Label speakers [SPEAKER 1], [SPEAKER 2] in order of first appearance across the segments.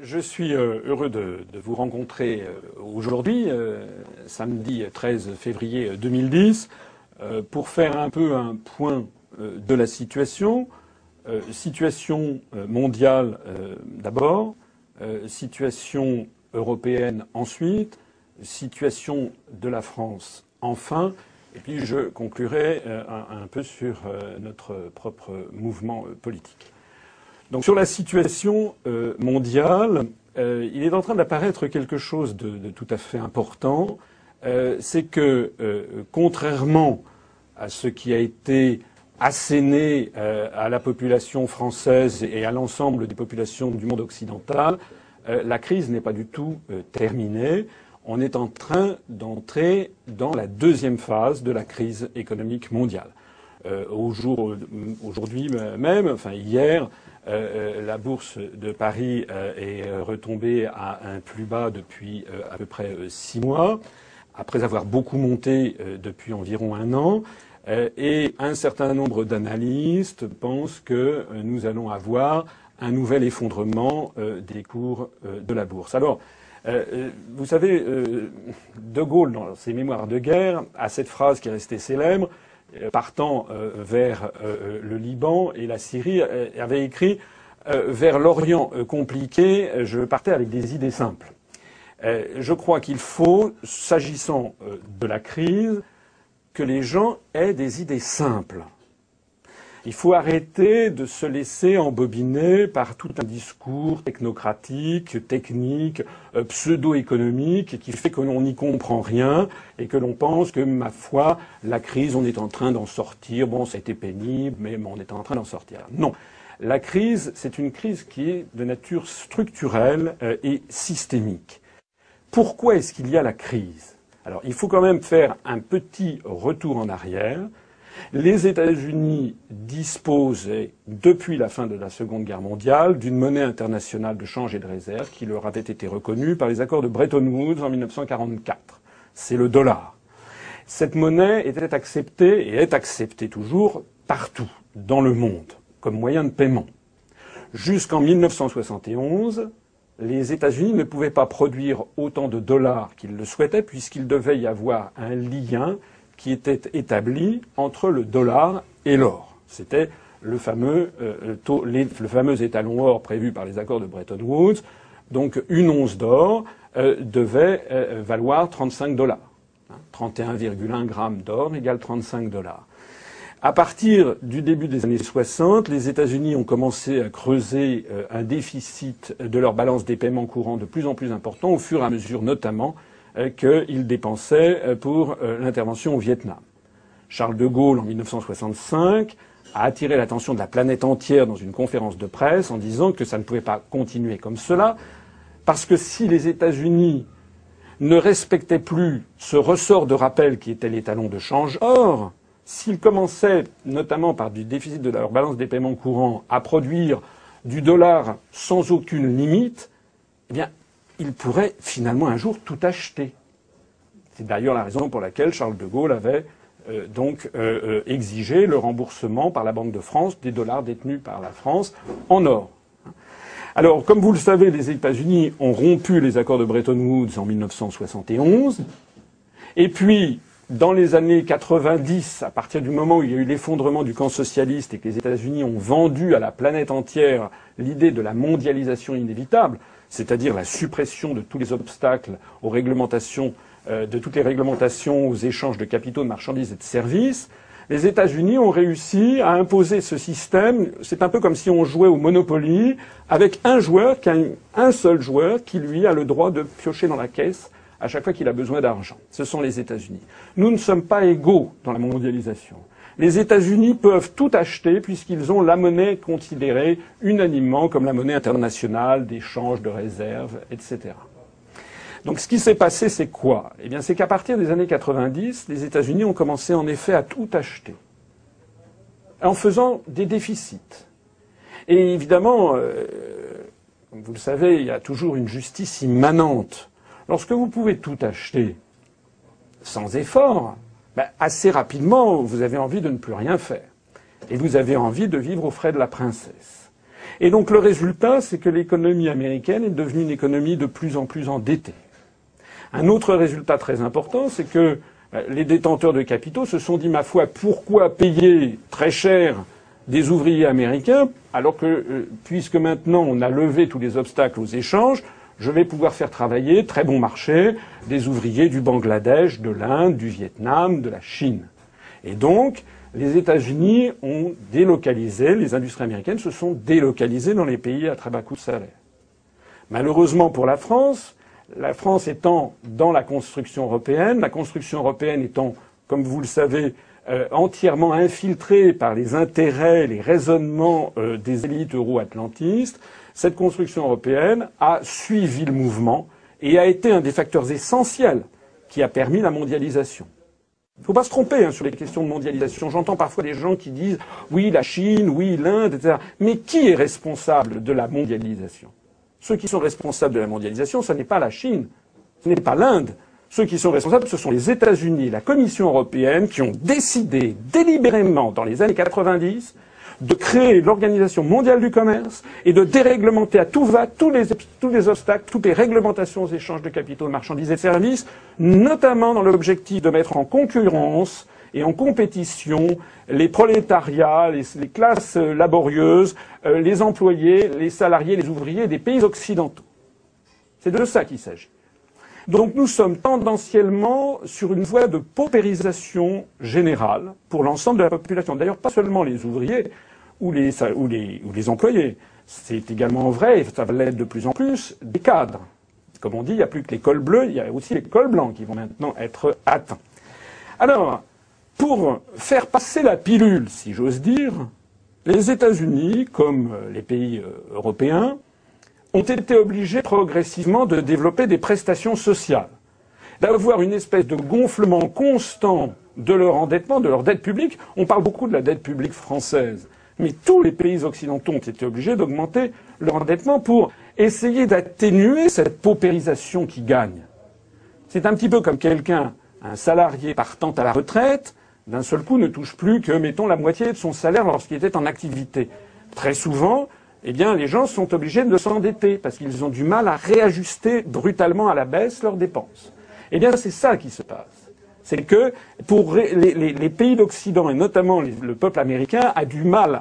[SPEAKER 1] Je suis euh, heureux de, vous rencontrer euh, aujourd'hui, euh, samedi 13 février 2010, pour faire un peu un point de la situation. Situation mondiale d'abord, situation européenne ensuite, situation de la France enfin, et puis je conclurai un, peu sur notre propre mouvement politique. Donc sur la situation euh, mondiale, euh, il est en train d'apparaître quelque chose de, tout à fait important. Euh, c'est que, contrairement à ce qui a été asséné à la population française et à l'ensemble des populations du monde occidental, la crise n'est pas du tout terminée. On est en train d'entrer dans la deuxième phase de la crise économique mondiale. Aujourd'hui même, enfin hier, la bourse de Paris euh, est retombée à un plus bas depuis à peu près six mois, après avoir beaucoup monté depuis environ un an. Et un certain nombre d'analystes pensent que nous allons avoir un nouvel effondrement des cours de la bourse. Alors, vous savez, De Gaulle, dans ses mémoires de guerre, a cette phrase qui est restée célèbre euh, partant euh, vers euh, le Liban et la Syrie, avait écrit vers l'Orient compliqué, je partais avec des idées simples. Je crois qu'il faut, s'agissant de la crise, que les gens aient des idées simples. Il faut arrêter de se laisser embobiner par tout un discours technocratique, technique, euh, pseudo-économique, qui fait que l'on n'y comprend rien et que l'on pense que, ma foi, la crise, on est en train d'en sortir. Bon, ça a été pénible, mais on est en train d'en sortir. Non. La crise, c'est une crise qui est de nature structurelle euh, et systémique. Pourquoi est-ce qu'il y a la crise? Alors, il faut quand même faire un petit retour en arrière les États-Unis disposaient, depuis la fin de la Seconde Guerre mondiale, d'une monnaie internationale de change et de réserve qui leur avait été reconnue par les accords de Bretton Woods en 1944. C'est le dollar. Cette monnaie était acceptée et est acceptée toujours partout dans le monde comme moyen de paiement. Jusqu'en 1971, les États-Unis ne pouvaient pas produire autant de dollars qu'ils le souhaitaient puisqu'il devait y avoir un lien qui était établi entre le dollar et l'or. C'était le fameux, euh, le fameux étalon or prévu par les accords de Bretton Woods. Donc une once d'or euh, devait euh, valoir 35 dollars. 31,1 grammes d'or égale 35 dollars. À partir du début des années 60, les États-Unis ont commencé à creuser un déficit de leur balance des paiements courants de plus en plus important, au fur et à mesure notamment qu'il dépensait euh, pour euh, l'intervention au Vietnam. Charles de Gaulle, en 1965, a attiré l'attention de la planète entière dans une conférence de presse en disant que ça ne pouvait pas continuer comme cela, parce que si les États-Unis ne respectaient plus ce ressort de rappel qui était l'étalon de change, or, s'ils commençaient, notamment par du déficit de leur balance des paiements courants, à produire du dollar sans aucune limite, eh bien, il pourrait finalement un jour tout acheter. C'est d'ailleurs la raison pour laquelle Charles de Gaulle avait euh, donc euh, euh, exigé le remboursement par la Banque de France des dollars détenus par la France en or. Alors, comme vous le savez, les États-Unis ont rompu les accords de Bretton Woods en 1971. Et puis, dans les années 90, à partir du moment où il y a eu l'effondrement du camp socialiste et que les États-Unis ont vendu à la planète entière l'idée de la mondialisation inévitable, c'est-à-dire la suppression de tous les obstacles aux réglementations, euh, de toutes les réglementations aux échanges de capitaux, de marchandises et de services, les États-Unis ont réussi à imposer ce système. C'est un peu comme si on jouait au Monopoly avec un joueur, un seul joueur, qui lui a le droit de piocher dans la caisse à chaque fois qu'il a besoin d'argent. Ce sont les États-Unis. Nous ne sommes pas égaux dans la mondialisation les États-Unis peuvent tout acheter puisqu'ils ont la monnaie considérée unanimement comme la monnaie internationale d'échange de réserves, etc. Donc ce qui s'est passé, c'est quoi? Eh bien, c'est qu'à partir des années 90, les États-Unis ont commencé en effet à tout acheter, en faisant des déficits. Et évidemment, euh, vous le savez, il y a toujours une justice immanente. Lorsque vous pouvez tout acheter sans effort, ben, assez rapidement, vous avez envie de ne plus rien faire. Et vous avez envie de vivre aux frais de la princesse. Et donc le résultat, c'est que l'économie américaine est devenue une économie de plus en plus endettée. Un autre résultat très important, c'est que euh, les détenteurs de capitaux se sont dit, ma foi, pourquoi payer très cher des ouvriers américains alors que, euh, puisque maintenant on a levé tous les obstacles aux échanges, je vais pouvoir faire travailler, très bon marché, des ouvriers du Bangladesh, de l'Inde, du Vietnam, de la Chine. Et donc, les États-Unis ont délocalisé, les industries américaines se sont délocalisées dans les pays à très bas coût de salaire. Malheureusement pour la France, la France étant dans la construction européenne, la construction européenne étant, comme vous le savez, euh, entièrement infiltrée par les intérêts, les raisonnements euh, des élites euro-atlantistes, cette construction européenne a suivi le mouvement et a été un des facteurs essentiels qui a permis la mondialisation. Il ne faut pas se tromper hein, sur les questions de mondialisation. J'entends parfois des gens qui disent oui, la Chine, oui, l'Inde, etc. Mais qui est responsable de la mondialisation? Ceux qui sont responsables de la mondialisation, ce n'est pas la Chine, ce n'est pas l'Inde. Ceux qui sont responsables, ce sont les États-Unis et la Commission européenne qui ont décidé délibérément dans les années 90 de créer l'Organisation mondiale du commerce et de déréglementer à tout va tous les, obstacles, toutes les réglementations aux échanges de capitaux, de marchandises et de services, notamment dans l'objectif de mettre en concurrence et en compétition les prolétariats, les, classes laborieuses, euh, les employés, les salariés, les ouvriers des pays occidentaux. C'est de ça qu'il s'agit. Donc nous sommes tendanciellement sur une voie de paupérisation générale pour l'ensemble de la population. D'ailleurs, pas seulement les ouvriers ou les, ou les, ou les employés. C'est également vrai, et ça va l'être de plus en plus, des cadres. Comme on dit, il n'y a plus que les cols bleus, il y a aussi les cols blancs qui vont maintenant être atteints. Alors, pour faire passer la pilule, si j'ose dire, les États-Unis, comme les pays euh, européens, ont été obligés progressivement de développer des prestations sociales, d'avoir une espèce de gonflement constant de leur endettement, de leur dette publique. On parle beaucoup de la dette publique française, mais tous les pays occidentaux ont été obligés d'augmenter leur endettement pour essayer d'atténuer cette paupérisation qui gagne. C'est un petit peu comme quelqu'un, un salarié partant à la retraite, d'un seul coup ne touche plus que, mettons, la moitié de son salaire lorsqu'il était en activité. Très souvent, eh bien, les gens sont obligés de s'endetter parce qu'ils ont du mal à réajuster brutalement à la baisse leurs dépenses. Eh bien, c'est ça qui se passe. C'est que pour les, pays d'Occident et notamment le peuple américain a du mal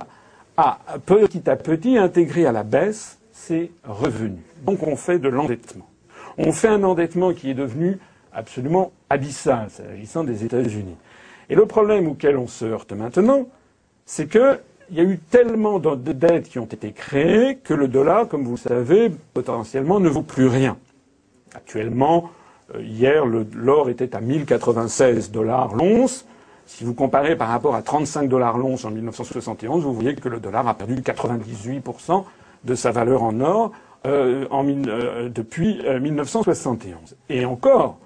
[SPEAKER 1] à petit à petit intégrer à la baisse ses revenus. Donc on fait de l'endettement. On fait un endettement qui est devenu absolument abyssal, s'agissant des États-Unis. Et le problème auquel on se heurte maintenant, c'est que il y a eu tellement de dettes qui ont été créées que le dollar, comme vous le savez, potentiellement ne vaut plus rien. Actuellement, euh, hier, l'or était à 1096 dollars l'once. Si vous comparez par rapport à 35 dollars l'once en 1971, vous voyez que le dollar a perdu 98% de sa valeur en or euh, euh, depuis 1971. Et encore,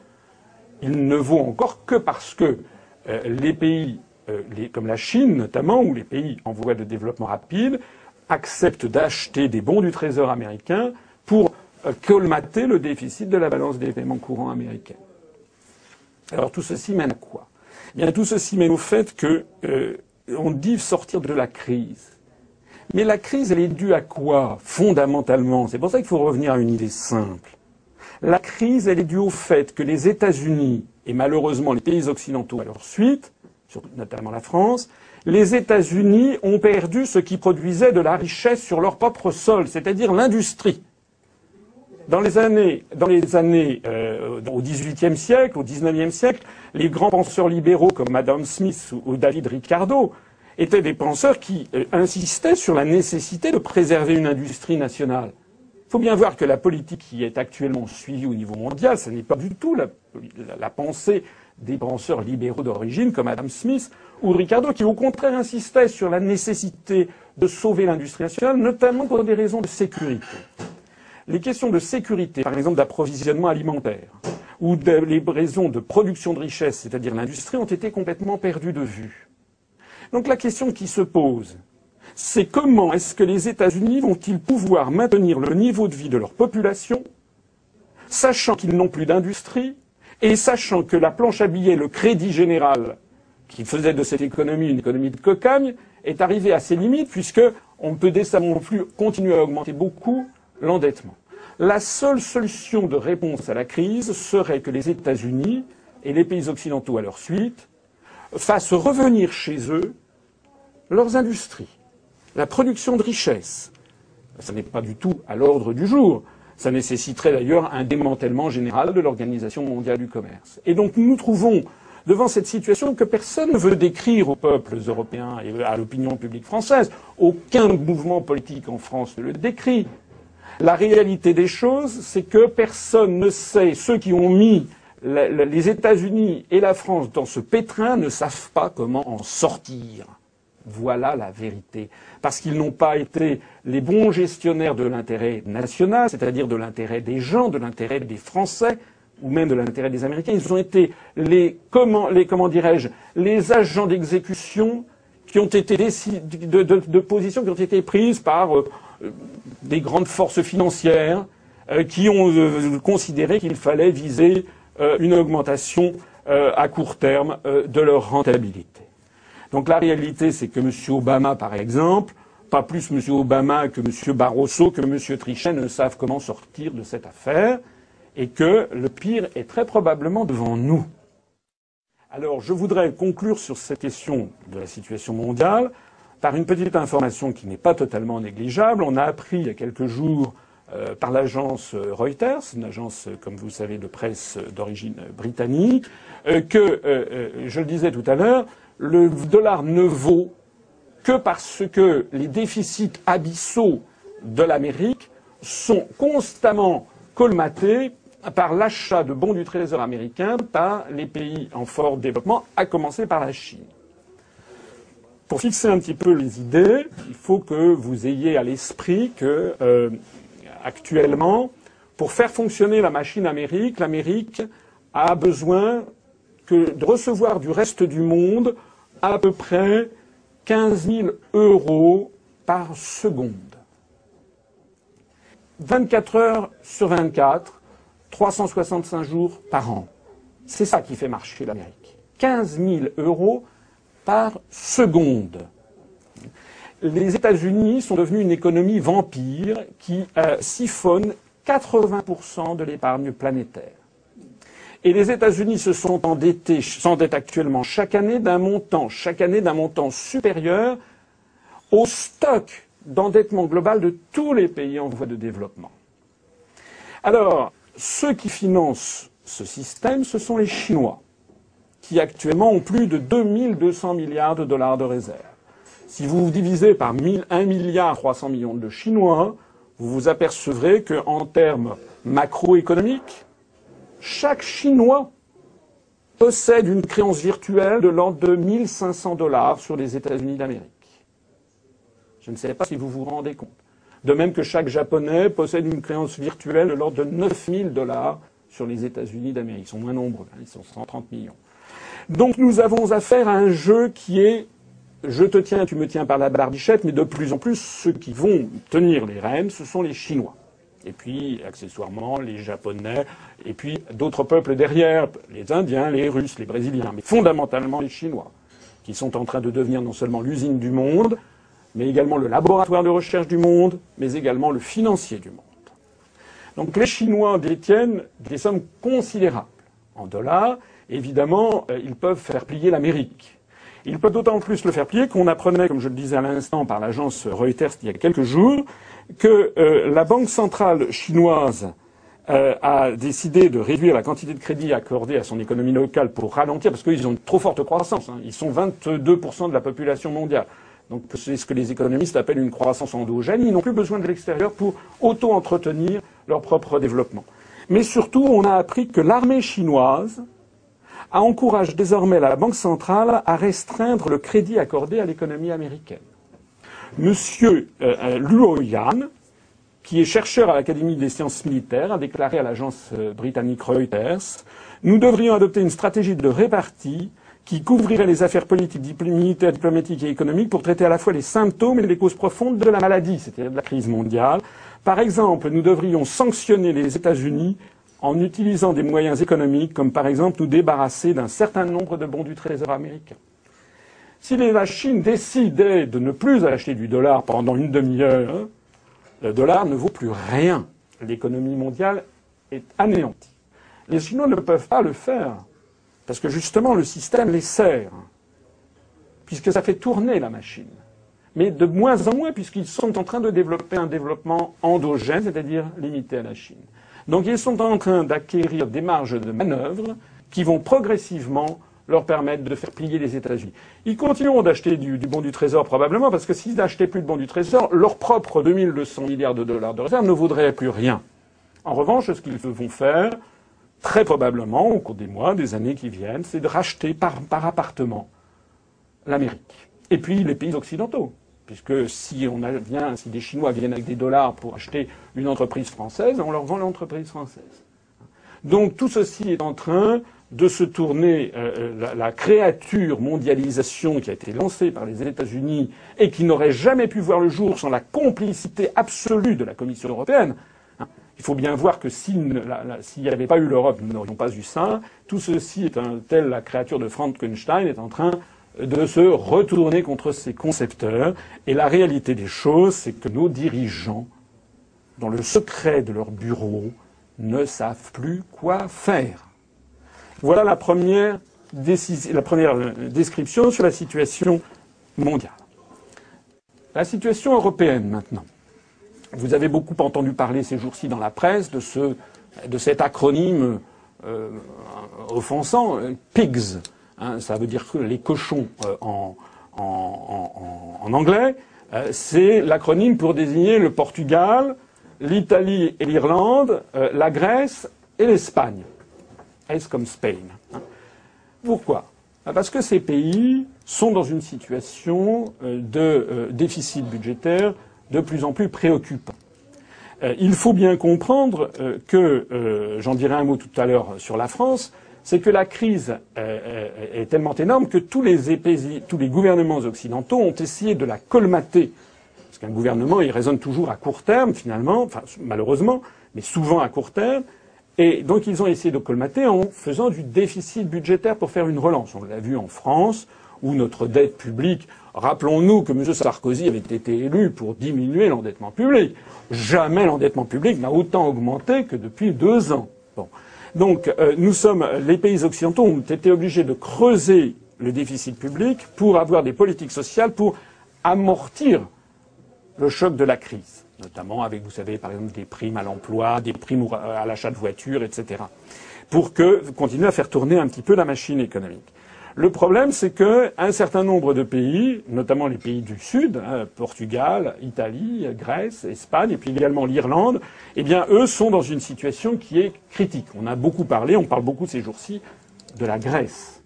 [SPEAKER 1] il ne vaut encore que parce que les pays euh, comme la Chine notamment, ou les pays en voie de développement rapide, acceptent d'acheter des bons du Trésor américain pour euh, colmater le déficit de la balance des paiements courants américains. Alors tout ceci mène à quoi? Eh Bien tout ceci mène au fait que euh, dit sortir de la crise. Mais la crise, elle est due à quoi Fondamentalement, c'est pour ça qu'il faut revenir à une idée simple. La crise, elle est due au fait que les États-Unis et malheureusement les pays occidentaux à leur suite notamment la France, les États-Unis ont perdu ce qui produisait de la richesse sur leur propre sol, c'est-à-dire l'industrie. Dans les années, dans les années euh, au XVIIIe siècle, au XIXe siècle, les grands penseurs libéraux comme Adam Smith ou, David Ricardo étaient des penseurs qui euh, insistaient sur la nécessité de préserver une industrie nationale. Il faut bien voir que la politique qui est actuellement suivie au niveau mondial, ce n'est pas du tout la pensée des penseurs libéraux d'origine comme Adam Smith ou Ricardo, qui au contraire insistaient sur la nécessité de sauver l'industrie nationale, notamment pour des raisons de sécurité. Les questions de sécurité, par exemple d'approvisionnement alimentaire, ou les raisons de production de richesse, c'est-à-dire l'industrie, ont été complètement perdues de vue. Donc la question qui se pose, c'est comment est-ce que les États-Unis vont-ils pouvoir maintenir le niveau de vie de leur population, sachant qu'ils n'ont plus d'industrie, et sachant que la planche à billets, le crédit général, qui faisait de cette économie une économie de cocagne, est arrivé à ses limites, puisque on ne peut décemment plus continuer à augmenter beaucoup l'endettement. La seule solution de réponse à la crise serait que les États-Unis et les pays occidentaux à leur suite fassent revenir chez eux leurs industries, la production de richesses. Ça n'est pas du tout à l'ordre du jour. Ça nécessiterait d'ailleurs un démantèlement général de l'Organisation mondiale du commerce. Et donc nous nous trouvons devant cette situation que personne ne veut décrire aux peuples européens et à l'opinion publique française. Aucun mouvement politique en France ne le décrit. La réalité des choses, c'est que personne ne sait, ceux qui ont mis les États-Unis et la France dans ce pétrin ne savent pas comment en sortir. Voilà la vérité. Parce qu'ils n'ont pas été les bons gestionnaires de l'intérêt national, c'est-à-dire de l'intérêt des gens, de l'intérêt des Français, ou même de l'intérêt des Américains. Ils ont été les, comment, les, comment dirais-je, les agents d'exécution qui ont été de, de, de, positions qui ont été prises par euh, des grandes forces financières euh, qui ont euh, considéré qu'il fallait viser une augmentation à court terme de leur rentabilité. Donc la réalité, c'est que M. Obama, par exemple, pas plus M. Obama que M. Barroso, que M. Trichet ne savent comment sortir de cette affaire et que le pire est très probablement devant nous. Alors je voudrais conclure sur cette question de la situation mondiale par une petite information qui n'est pas totalement négligeable. On a appris il y a quelques jours euh, par l'agence Reuters, une agence, comme vous savez, de presse d'origine britannique, euh, que, euh, je le disais tout à l'heure, le dollar ne vaut que parce que les déficits abyssaux de l'Amérique sont constamment colmatés par l'achat de bons du Trésor américain par les pays en fort développement, à commencer par la Chine. Pour fixer un petit peu les idées, il faut que vous ayez à l'esprit que euh, actuellement, pour faire fonctionner la machine Amérique, l'Amérique a besoin que de recevoir du reste du monde à peu près 15 000 euros par seconde. 24 heures sur 24, 365 jours par an. C'est ça qui fait marcher l'Amérique. 15 000 euros par seconde. Les États-Unis sont devenus une économie vampire qui euh, siphonne 80% de l'épargne planétaire. Et les États-Unis se sont endettés, s'endettent actuellement chaque année d'un montant, chaque année d'un montant supérieur au stock d'endettement global de tous les pays en voie de développement. Alors, ceux qui financent ce système, ce sont les Chinois, qui actuellement ont plus de 2200 milliards de dollars de réserves. Si vous divisez par 1 milliard 300 millions de Chinois, vous vous apercevrez qu'en termes macroéconomiques, chaque Chinois possède une créance virtuelle de l'ordre de 1500 dollars sur les États-Unis d'Amérique. Je ne sais pas si vous vous rendez compte. De même que chaque Japonais possède une créance virtuelle de l'ordre de 9000 dollars sur les États-Unis d'Amérique. Ils sont moins nombreux, hein, ils sont 130 millions. Donc nous avons affaire à un jeu qui est je te tiens, tu me tiens par la barbichette, mais de plus en plus, ceux qui vont tenir les rênes, ce sont les Chinois. Et puis, accessoirement, les Japonais, et puis d'autres peuples derrière, les Indiens, les Russes, les Brésiliens, mais fondamentalement les Chinois, qui sont en train de devenir non seulement l'usine du monde, mais également le laboratoire de recherche du monde, mais également le financier du monde. Donc les Chinois détiennent des sommes considérables en dollars. Évidemment, euh, ils peuvent faire plier l'Amérique. Ils peuvent d'autant plus le faire plier qu'on apprenait, comme je le disais à l'instant par l'agence Reuters il y a quelques jours, que euh, la Banque centrale chinoise euh, a décidé de réduire la quantité de crédit accordé à son économie locale pour ralentir, parce qu'ils ont une trop forte croissance. Hein. Ils sont 22% de la population mondiale. Donc c'est ce que les économistes appellent une croissance endogène. Ils n'ont plus besoin de l'extérieur pour auto-entretenir leur propre développement. Mais surtout, on a appris que l'armée chinoise encourage désormais la Banque centrale à restreindre le crédit accordé à l'économie américaine. Monsieur euh, Luo Yan, qui est chercheur à l'Académie des sciences militaires, a déclaré à l'agence euh, britannique Reuters Nous devrions adopter une stratégie de répartie qui couvrirait les affaires politiques, militaires, diplomatiques et économiques pour traiter à la fois les symptômes et les causes profondes de la maladie, c'est-à-dire de la crise mondiale. Par exemple, nous devrions sanctionner les États-Unis en utilisant des moyens économiques, comme par exemple nous débarrasser d'un certain nombre de bons du Trésor américain. Si la Chine décidait de ne plus acheter du dollar pendant une demi-heure, le dollar ne vaut plus rien. L'économie mondiale est anéantie. Les Chinois ne peuvent pas le faire, parce que justement le système les sert, puisque ça fait tourner la machine. Mais de moins en moins, puisqu'ils sont en train de développer un développement endogène, c'est-à-dire limité à la Chine. Donc ils sont en train d'acquérir des marges de manœuvre qui vont progressivement leur permettre de faire plier les États-Unis. Ils continueront d'acheter du, bon du Trésor probablement parce que s'ils n'achetaient plus de bon du Trésor, leur propre 2200 milliards de dollars de réserve ne vaudrait plus rien. En revanche, ce qu'ils vont faire, très probablement, au cours des mois, des années qui viennent, c'est de racheter par, par appartement l'Amérique. Et puis les pays occidentaux. Puisque si on vient, si des Chinois viennent avec des dollars pour acheter une entreprise française, on leur vend l'entreprise française. Donc tout ceci est en train de se tourner euh, la, la, créature mondialisation qui a été lancée par les États-Unis et qui n'aurait jamais pu voir le jour sans la complicité absolue de la Commission européenne. Hein, il faut bien voir que s'il n'y avait pas eu l'Europe, nous n'aurions pas eu ça. Tout ceci est un tel la créature de Frankenstein est en train de se retourner contre ses concepteurs. Et la réalité des choses, c'est que nos dirigeants, dans le secret de leur bureau, ne savent plus quoi faire. Voilà la première, euh, description sur la situation mondiale. La situation européenne maintenant. Vous avez beaucoup entendu parler ces jours-ci dans la presse de, ce, de cet acronyme euh, offensant, euh, PIGS. Hein, ça veut dire les cochons en, anglais. C'est l'acronyme pour désigner le Portugal, l'Italie et l'Irlande, la Grèce et l'Espagne. Comme Spain. Hein. Pourquoi? Bah, Parce que ces pays sont dans une situation de déficit budgétaire de plus en plus préoccupant. Il faut bien comprendre que, j'en dirai un mot tout à l'heure sur la France, c'est que la crise est tellement énorme que tous les, gouvernements occidentaux ont essayé de la colmater parce qu'un gouvernement, il raisonne toujours à court terme, finalement, malheureusement, mais souvent à court terme. Et donc, ils ont essayé de colmater en faisant du déficit budgétaire pour faire une relance. On l'a vu en France, où notre dette publique, rappelons-nous que M. Sarkozy avait été élu pour diminuer l'endettement public. Jamais l'endettement public n'a autant augmenté que depuis deux ans. Donc, euh, nous sommes, les pays occidentaux ont été obligés de creuser le déficit public pour avoir des politiques sociales pour amortir le choc de la crise, notamment avec, vous savez, par exemple, des primes à l'emploi, des primes à l'achat de voitures, etc., pour que continuer à faire tourner un petit peu la machine économique. Le problème, c'est qu'un certain nombre de pays, notamment les pays du Sud, hein, Portugal, Italie, Grèce, Espagne, et puis également l'Irlande, eh bien, eux sont dans une situation qui est critique. On a beaucoup parlé, on parle beaucoup ces jours-ci de la Grèce.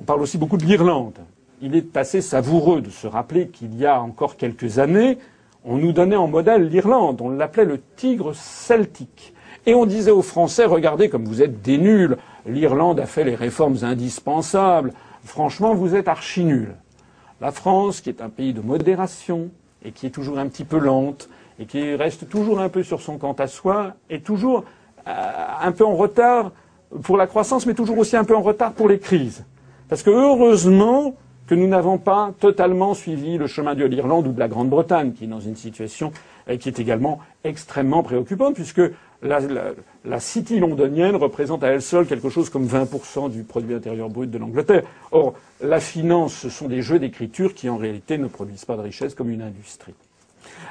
[SPEAKER 1] On parle aussi beaucoup de l'Irlande il est assez savoureux de se rappeler qu'il y a encore quelques années, on nous donnait en modèle l'Irlande, on l'appelait le tigre celtique. Et on disait aux Français, regardez comme vous êtes des nuls, l'Irlande a fait les réformes indispensables, franchement vous êtes archi nuls. La France, qui est un pays de modération, et qui est toujours un petit peu lente, et qui reste toujours un peu sur son quant à soi, est toujours euh, un peu en retard pour la croissance, mais toujours aussi un peu en retard pour les crises. Parce que heureusement, que nous n'avons pas totalement suivi le chemin de l'Irlande ou de la Grande-Bretagne, qui est dans une situation euh, qui est également extrêmement préoccupante, puisque la, city londonienne représente à elle seule quelque chose comme 20% du produit intérieur brut de l'Angleterre. Or, la finance, ce sont des jeux d'écriture qui, en réalité, ne produisent pas de richesse comme une industrie.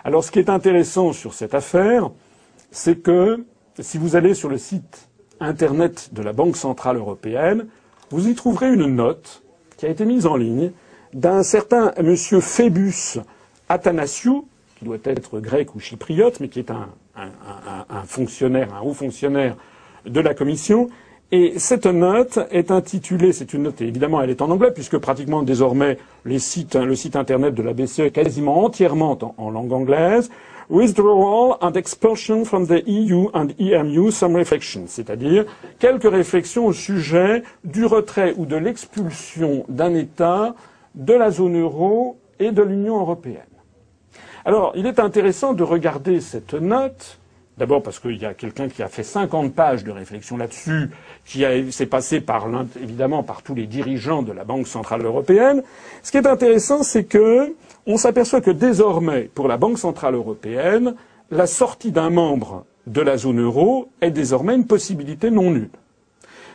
[SPEAKER 1] Alors, ce qui est intéressant sur cette affaire, c'est que si vous allez sur le site Internet de la Banque centrale européenne, vous y trouverez une note qui a été mise en ligne d'un certain monsieur Phébus Athanasiou, qui doit être grec ou chypriote, mais qui est un, fonctionnaire, un haut fonctionnaire de la Commission. Et cette note est intitulée, c'est une note, évidemment, elle est en anglais, puisque pratiquement désormais le site internet de la BCE est quasiment entièrement en langue anglaise. Withdrawal and expulsion from the EU and EMU, some reflections, c'est-à-dire quelques réflexions au sujet du retrait ou de l'expulsion d'un État de la zone euro et de l'Union européenne. Alors, il est intéressant de regarder cette note D'abord parce qu'il y a quelqu'un qui a fait 50 pages de réflexion là-dessus, qui s'est passé par évidemment par tous les dirigeants de la Banque centrale européenne. Ce qui est intéressant, c'est que on s'aperçoit que désormais, pour la Banque centrale européenne, la sortie d'un membre de la zone euro est désormais une possibilité non nulle.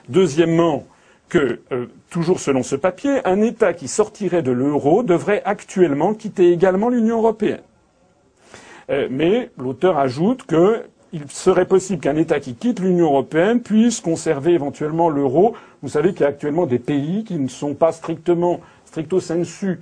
[SPEAKER 1] Deuxièmement, que, euh, toujours selon ce papier, un État qui sortirait de l'euro devrait actuellement quitter également l'Union européenne. Euh, mais l'auteur ajoute qu'il serait possible qu'un État qui quitte l'Union européenne puisse conserver éventuellement l'euro. Vous savez qu'il y a actuellement des pays qui ne sont pas strictement, stricto sensu,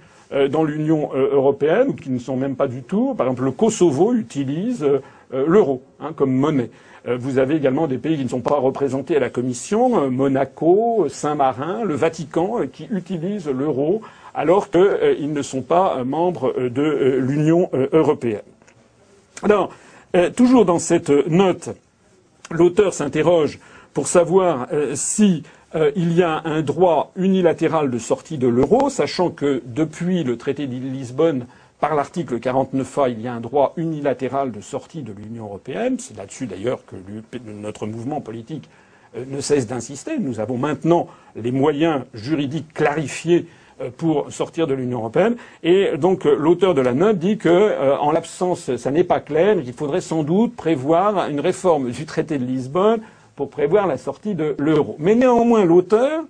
[SPEAKER 1] dans l'Union euh, européenne, ou qui ne sont même pas du tout. Par exemple, le Kosovo utilise l'euro hein, comme monnaie. Vous avez également des pays qui ne sont pas représentés à la Commission, Monaco, Saint-Marin, le Vatican, qui utilisent l'euro alors qu'ils ne sont pas membres de l'Union européenne. Alors, euh, toujours dans cette note, l'auteur s'interroge pour savoir euh, si euh, il y a un droit unilatéral de sortie de l'euro, sachant que depuis le traité de Lisbonne, par l'article 49A, il y a un droit unilatéral de sortie de l'Union européenne. C'est là-dessus d'ailleurs que notre mouvement politique ne cesse d'insister. Nous avons maintenant les moyens juridiques clarifiés euh, pour sortir de l'Union européenne. Et donc euh, l'auteur de la note dit que, euh, en l'absence, ça n'est pas clair, il faudrait sans doute prévoir une réforme du traité de Lisbonne pour prévoir la sortie de l'euro. Mais néanmoins, l'auteur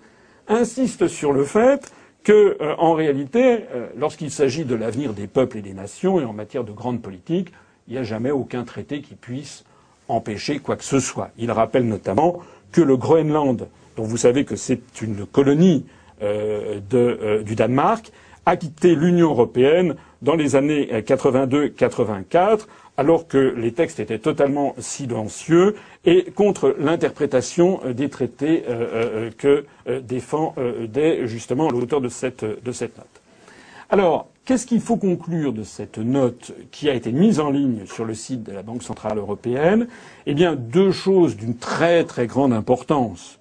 [SPEAKER 1] insiste sur le fait que, en réalité, lorsqu'il s'agit de l'avenir des peuples et des nations et en matière de grande politique, il n'y a jamais aucun traité qui puisse empêcher quoi que ce soit. Il rappelle notamment que le Groenland, dont vous savez que c'est une colonie euh, euh, du Danemark a quitté l'Union européenne dans les années 82-84, alors que les textes étaient totalement silencieux et contre l'interprétation des traités euh, que défend justement l'auteur de cette, note. Alors, qu'est-ce qu'il faut conclure de cette note qui a été mise en ligne sur le site de la Banque centrale européenne? Eh bien, deux choses d'une très très grande importance.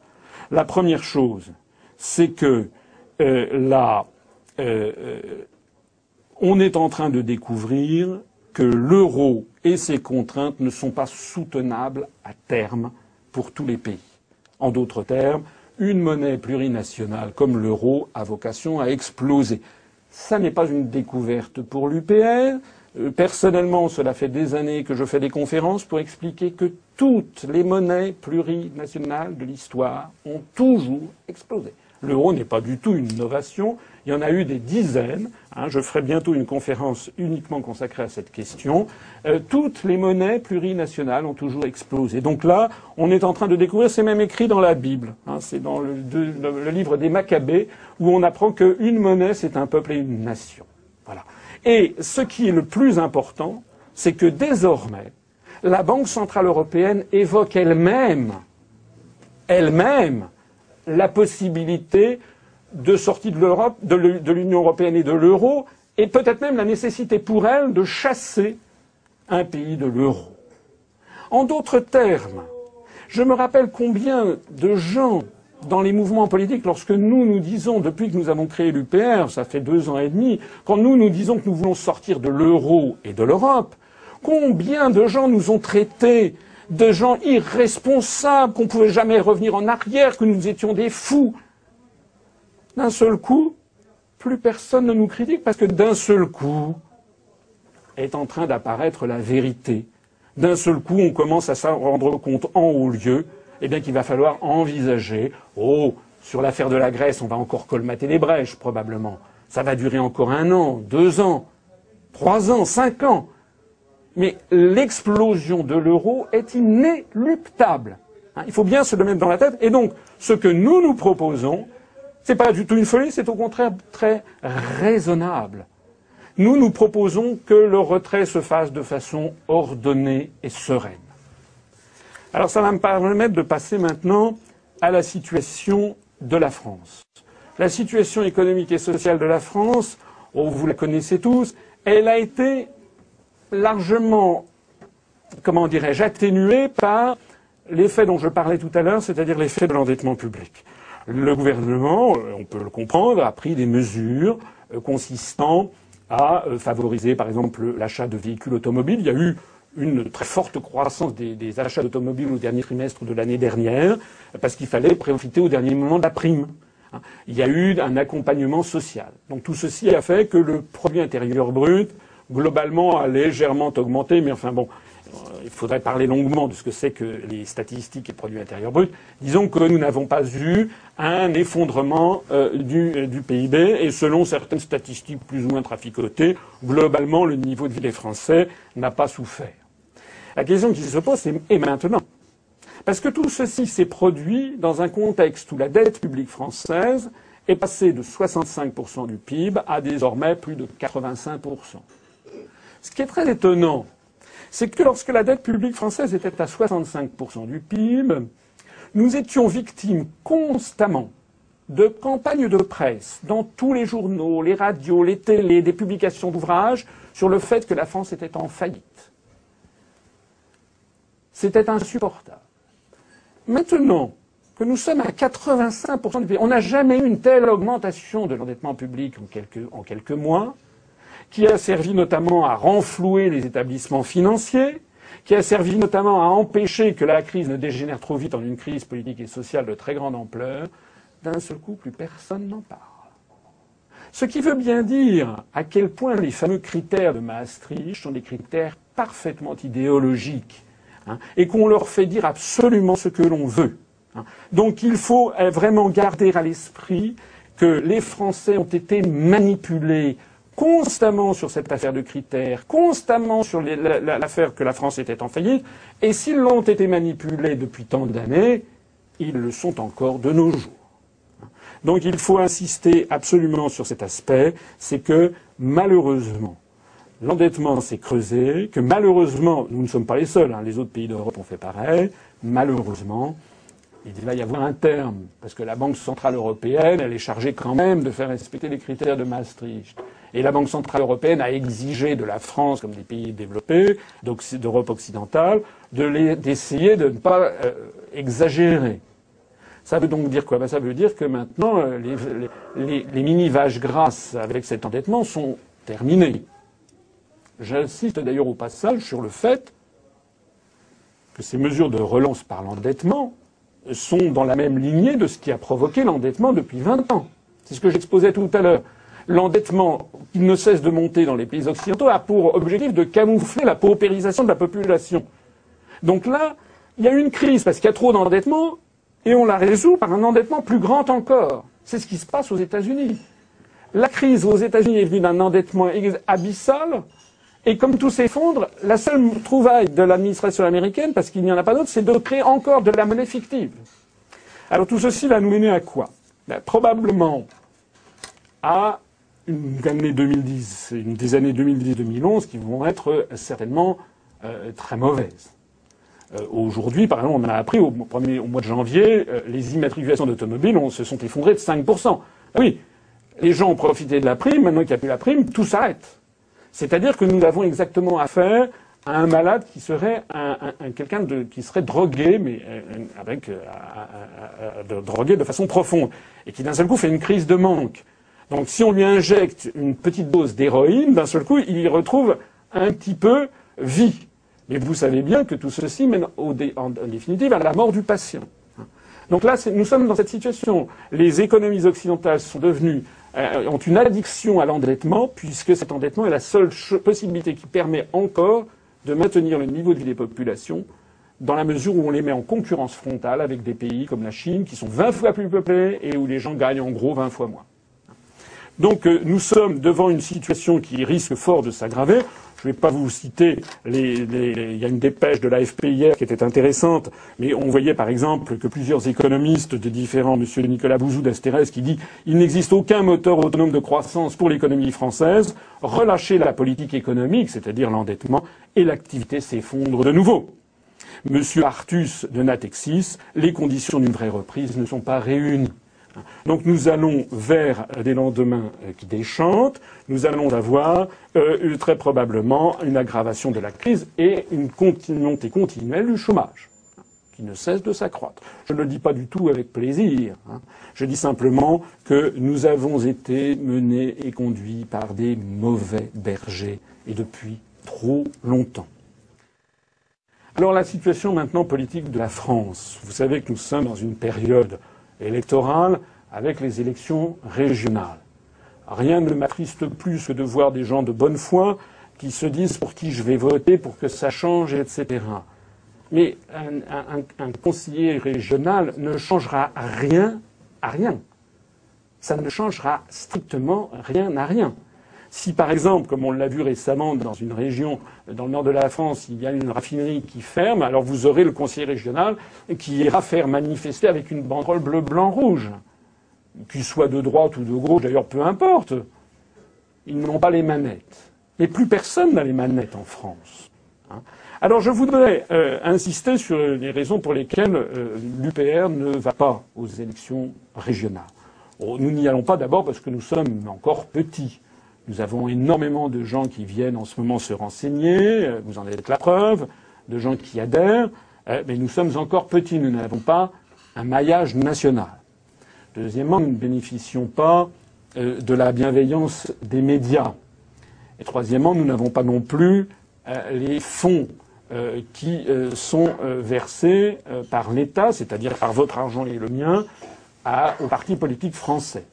[SPEAKER 1] La première chose, c'est que euh, là, euh, euh, on est en train de découvrir que l'euro et ses contraintes ne sont pas soutenables à terme pour tous les pays. En d'autres termes, une monnaie plurinationale comme l'euro a vocation à exploser. Ça n'est pas une découverte pour l'UPR. Personnellement, cela fait des années que je fais des conférences pour expliquer que toutes les monnaies plurinationales de l'histoire ont toujours explosé. L'euro n'est pas du tout une innovation. Il y en a eu des dizaines. Hein. je ferai bientôt une conférence uniquement consacrée à cette question. Euh, toutes les monnaies plurinationales ont toujours explosé. Donc là, on est en train de découvrir, c'est même écrit dans la Bible. Hein. c'est dans le, livre des Maccabées où on apprend qu'une monnaie, c'est un peuple et une nation. Voilà. Et ce qui est le plus important, c'est que désormais, la Banque centrale européenne évoque elle-même, elle-même, la possibilité de sortie de l'Europe, de l'Union européenne et de l'euro, et peut-être même la nécessité pour elle de chasser un pays de l'euro. En d'autres termes, je me rappelle combien de gens dans les mouvements politiques, lorsque nous nous disons, depuis que nous avons créé l'UPR, ça fait deux ans et demi, quand nous nous disons que nous voulons sortir de l'euro et de l'Europe, combien de gens nous ont traités de gens irresponsables, qu'on ne pouvait jamais revenir en arrière, que nous étions des fous. D'un seul coup, plus personne ne nous critique parce que d'un seul coup est en train d'apparaître la vérité. D'un seul coup, on commence à s'en rendre compte en haut lieu, eh bien qu'il va falloir envisager, oh, sur l'affaire de la Grèce, on va encore colmater les brèches, probablement. Ça va durer encore un an, deux ans, trois ans, cinq ans mais l'explosion de l'euro est inéluctable. Hein, il faut bien se le mettre dans la tête. Et donc, ce que nous nous proposons, ce n'est pas du tout une folie, c'est au contraire très raisonnable. Nous nous proposons que le retrait se fasse de façon ordonnée et sereine. Alors ça va me permettre de passer maintenant à la situation de la France. La situation économique et sociale de la France, oh, vous la connaissez tous, elle a été largement, comment dirais-je, atténué par l'effet dont je parlais tout à l'heure, c'est-à-dire l'effet de l'endettement public. Le gouvernement, on peut le comprendre, a pris des mesures euh, consistant à euh, favoriser, par exemple, l'achat de véhicules automobiles. Il y a eu une très forte croissance des, achats d'automobiles au dernier trimestre de l'année dernière, parce qu'il fallait profiter au dernier moment de la prime. Il y a eu un accompagnement social. Donc tout ceci a fait que le produit intérieur brut, globalement, a légèrement augmenté, mais enfin bon, euh, il faudrait parler longuement de ce que c'est que les statistiques et le produit intérieur brut. Disons que nous n'avons pas eu un effondrement euh, du, du, PIB et selon certaines statistiques plus ou moins traficotées, globalement, le niveau de vie des Français n'a pas souffert. La question qui se pose, c'est et maintenant Parce que tout ceci s'est produit dans un contexte où la dette publique française est passée de 65% du PIB à désormais plus de 85%. Ce qui est très étonnant, c'est que lorsque la dette publique française était à 65% du PIB, nous étions victimes constamment de campagnes de presse dans tous les journaux, les radios, les télés, des publications d'ouvrages sur le fait que la France était en faillite. C'était insupportable. Maintenant que nous sommes à 85% du PIB, on n'a jamais eu une telle augmentation de l'endettement public en quelques, en quelques mois qui a servi notamment à renflouer les établissements financiers, qui a servi notamment à empêcher que la crise ne dégénère trop vite en une crise politique et sociale de très grande ampleur, d'un seul coup, plus personne n'en parle. Ce qui veut bien dire à quel point les fameux critères de Maastricht sont des critères parfaitement idéologiques, hein, et qu'on leur fait dire absolument ce que l'on veut. Hein. Donc il faut vraiment garder à l'esprit que les Français ont été manipulés constamment sur cette affaire de critères, constamment sur l'affaire que la France était en faillite, et s'ils l'ont été manipulés depuis tant d'années, ils le sont encore de nos jours. Donc il faut insister absolument sur cet aspect, c'est que malheureusement, l'endettement s'est creusé, que malheureusement, nous ne sommes pas les seuls, hein, les autres pays d'Europe ont fait pareil, malheureusement, il va y avoir un terme, parce que la Banque centrale européenne, elle est chargée quand même de faire respecter les critères de Maastricht. Et la Banque centrale européenne a exigé de la France, comme des pays développés, d'Europe occidentale, d'essayer de, ne pas euh, exagérer. Ça veut donc dire quoi? Ben, Ça veut dire que maintenant, euh, les, les mini-vaches grasses avec cet endettement sont terminées. J'insiste d'ailleurs au passage sur le fait que ces mesures de relance par l'endettement sont dans la même lignée de ce qui a provoqué l'endettement depuis 20 ans. C'est ce que j'exposais tout à l'heure l'endettement qui ne cesse de monter dans les pays occidentaux a pour objectif de camoufler la paupérisation de la population. Donc là, il y a une crise parce qu'il y a trop d'endettement et on la résout par un endettement plus grand encore. C'est ce qui se passe aux États-Unis. La crise aux États-Unis est venue d'un endettement abyssal et comme tout s'effondre, la seule trouvaille de l'administration américaine, parce qu'il n'y en a pas d'autre, c'est de créer encore de la monnaie fictive. Alors tout ceci va nous mener à quoi? Ben, Probablement à une année 2010, une des années 2010-2011 qui vont être euh, certainement euh, très mauvaises. Euh, aujourd'hui, par exemple, on a appris au, premier, au mois de janvier, les immatriculations d'automobiles se sont effondrées de 5%. Oui, les gens ont profité de la prime, maintenant qu'il n'y a plus la prime, tout s'arrête. C'est-à-dire que nous avons exactement affaire à un malade qui serait un, quelqu'un qui serait drogué, mais avec de, drogué de façon profonde, et qui d'un seul coup fait une crise de manque. Donc si on lui injecte une petite dose d'héroïne, d'un seul coup, il y retrouve un petit peu vie. Mais vous savez bien que tout ceci mène en, définitive à la mort du patient. Donc là, nous sommes dans cette situation. Les économies occidentales sont devenues euh, ont une addiction à l'endettement, puisque cet endettement est la seule possibilité qui permet encore de maintenir le niveau de vie des populations dans la mesure où on les met en concurrence frontale avec des pays comme la Chine, qui sont 20 fois plus peuplés et où les gens gagnent en gros 20 fois moins. Donc euh, nous sommes devant une situation qui risque fort de s'aggraver. Je ne vais pas vous citer les, il y a une dépêche de l'AFP hier qui était intéressante, mais on voyait par exemple que plusieurs économistes de différents, Monsieur Nicolas Bouzou d'Astérès, qui dit il n'existe aucun moteur autonome de croissance pour l'économie française. Relâchez la politique économique, c'est-à-dire l'endettement, et l'activité s'effondre de nouveau. Monsieur Artus de Natexis, les conditions d'une vraie reprise ne sont pas réunies. Donc nous allons vers des lendemains euh, qui déchantent, nous allons avoir euh, très probablement une aggravation de la crise et une montée continuelle du chômage qui ne cesse de s'accroître. Je ne le dis pas du tout avec plaisir. Hein. Je dis simplement que nous avons été menés et conduits par des mauvais bergers et depuis trop longtemps. Alors la situation maintenant politique de la France. Vous savez que nous sommes dans une période électorale avec les élections régionales. Rien ne m'attriste plus que de voir des gens de bonne foi qui se disent pour qui je vais voter pour que ça change, etc. Mais un, un conseiller régional ne changera rien à rien. Ça ne changera strictement rien à rien. Si par exemple, comme on l'a vu récemment dans une région dans le nord de la France, il y a une raffinerie qui ferme, alors vous aurez le conseiller régional qui ira faire manifester avec une banderole bleu, blanc, rouge. Qu'il soit de droite ou de gauche, d'ailleurs, peu importe. Ils n'ont pas les manettes. Mais plus personne n'a les manettes en France. Hein. alors je voudrais euh, insister sur les raisons pour lesquelles euh, l'UPR ne va pas aux élections régionales. nous n'y allons pas d'abord parce que nous sommes encore petits. Nous avons énormément de gens qui viennent en ce moment se renseigner, euh, vous en êtes la preuve, de gens qui adhèrent, euh, mais nous sommes encore petits, nous n'avons pas un maillage national. Deuxièmement, nous ne bénéficions pas euh, de la bienveillance des médias. Et troisièmement, nous n'avons pas non plus les fonds qui sont versés par l'État, c'est-à-dire par votre argent et le mien, aux partis politiques français.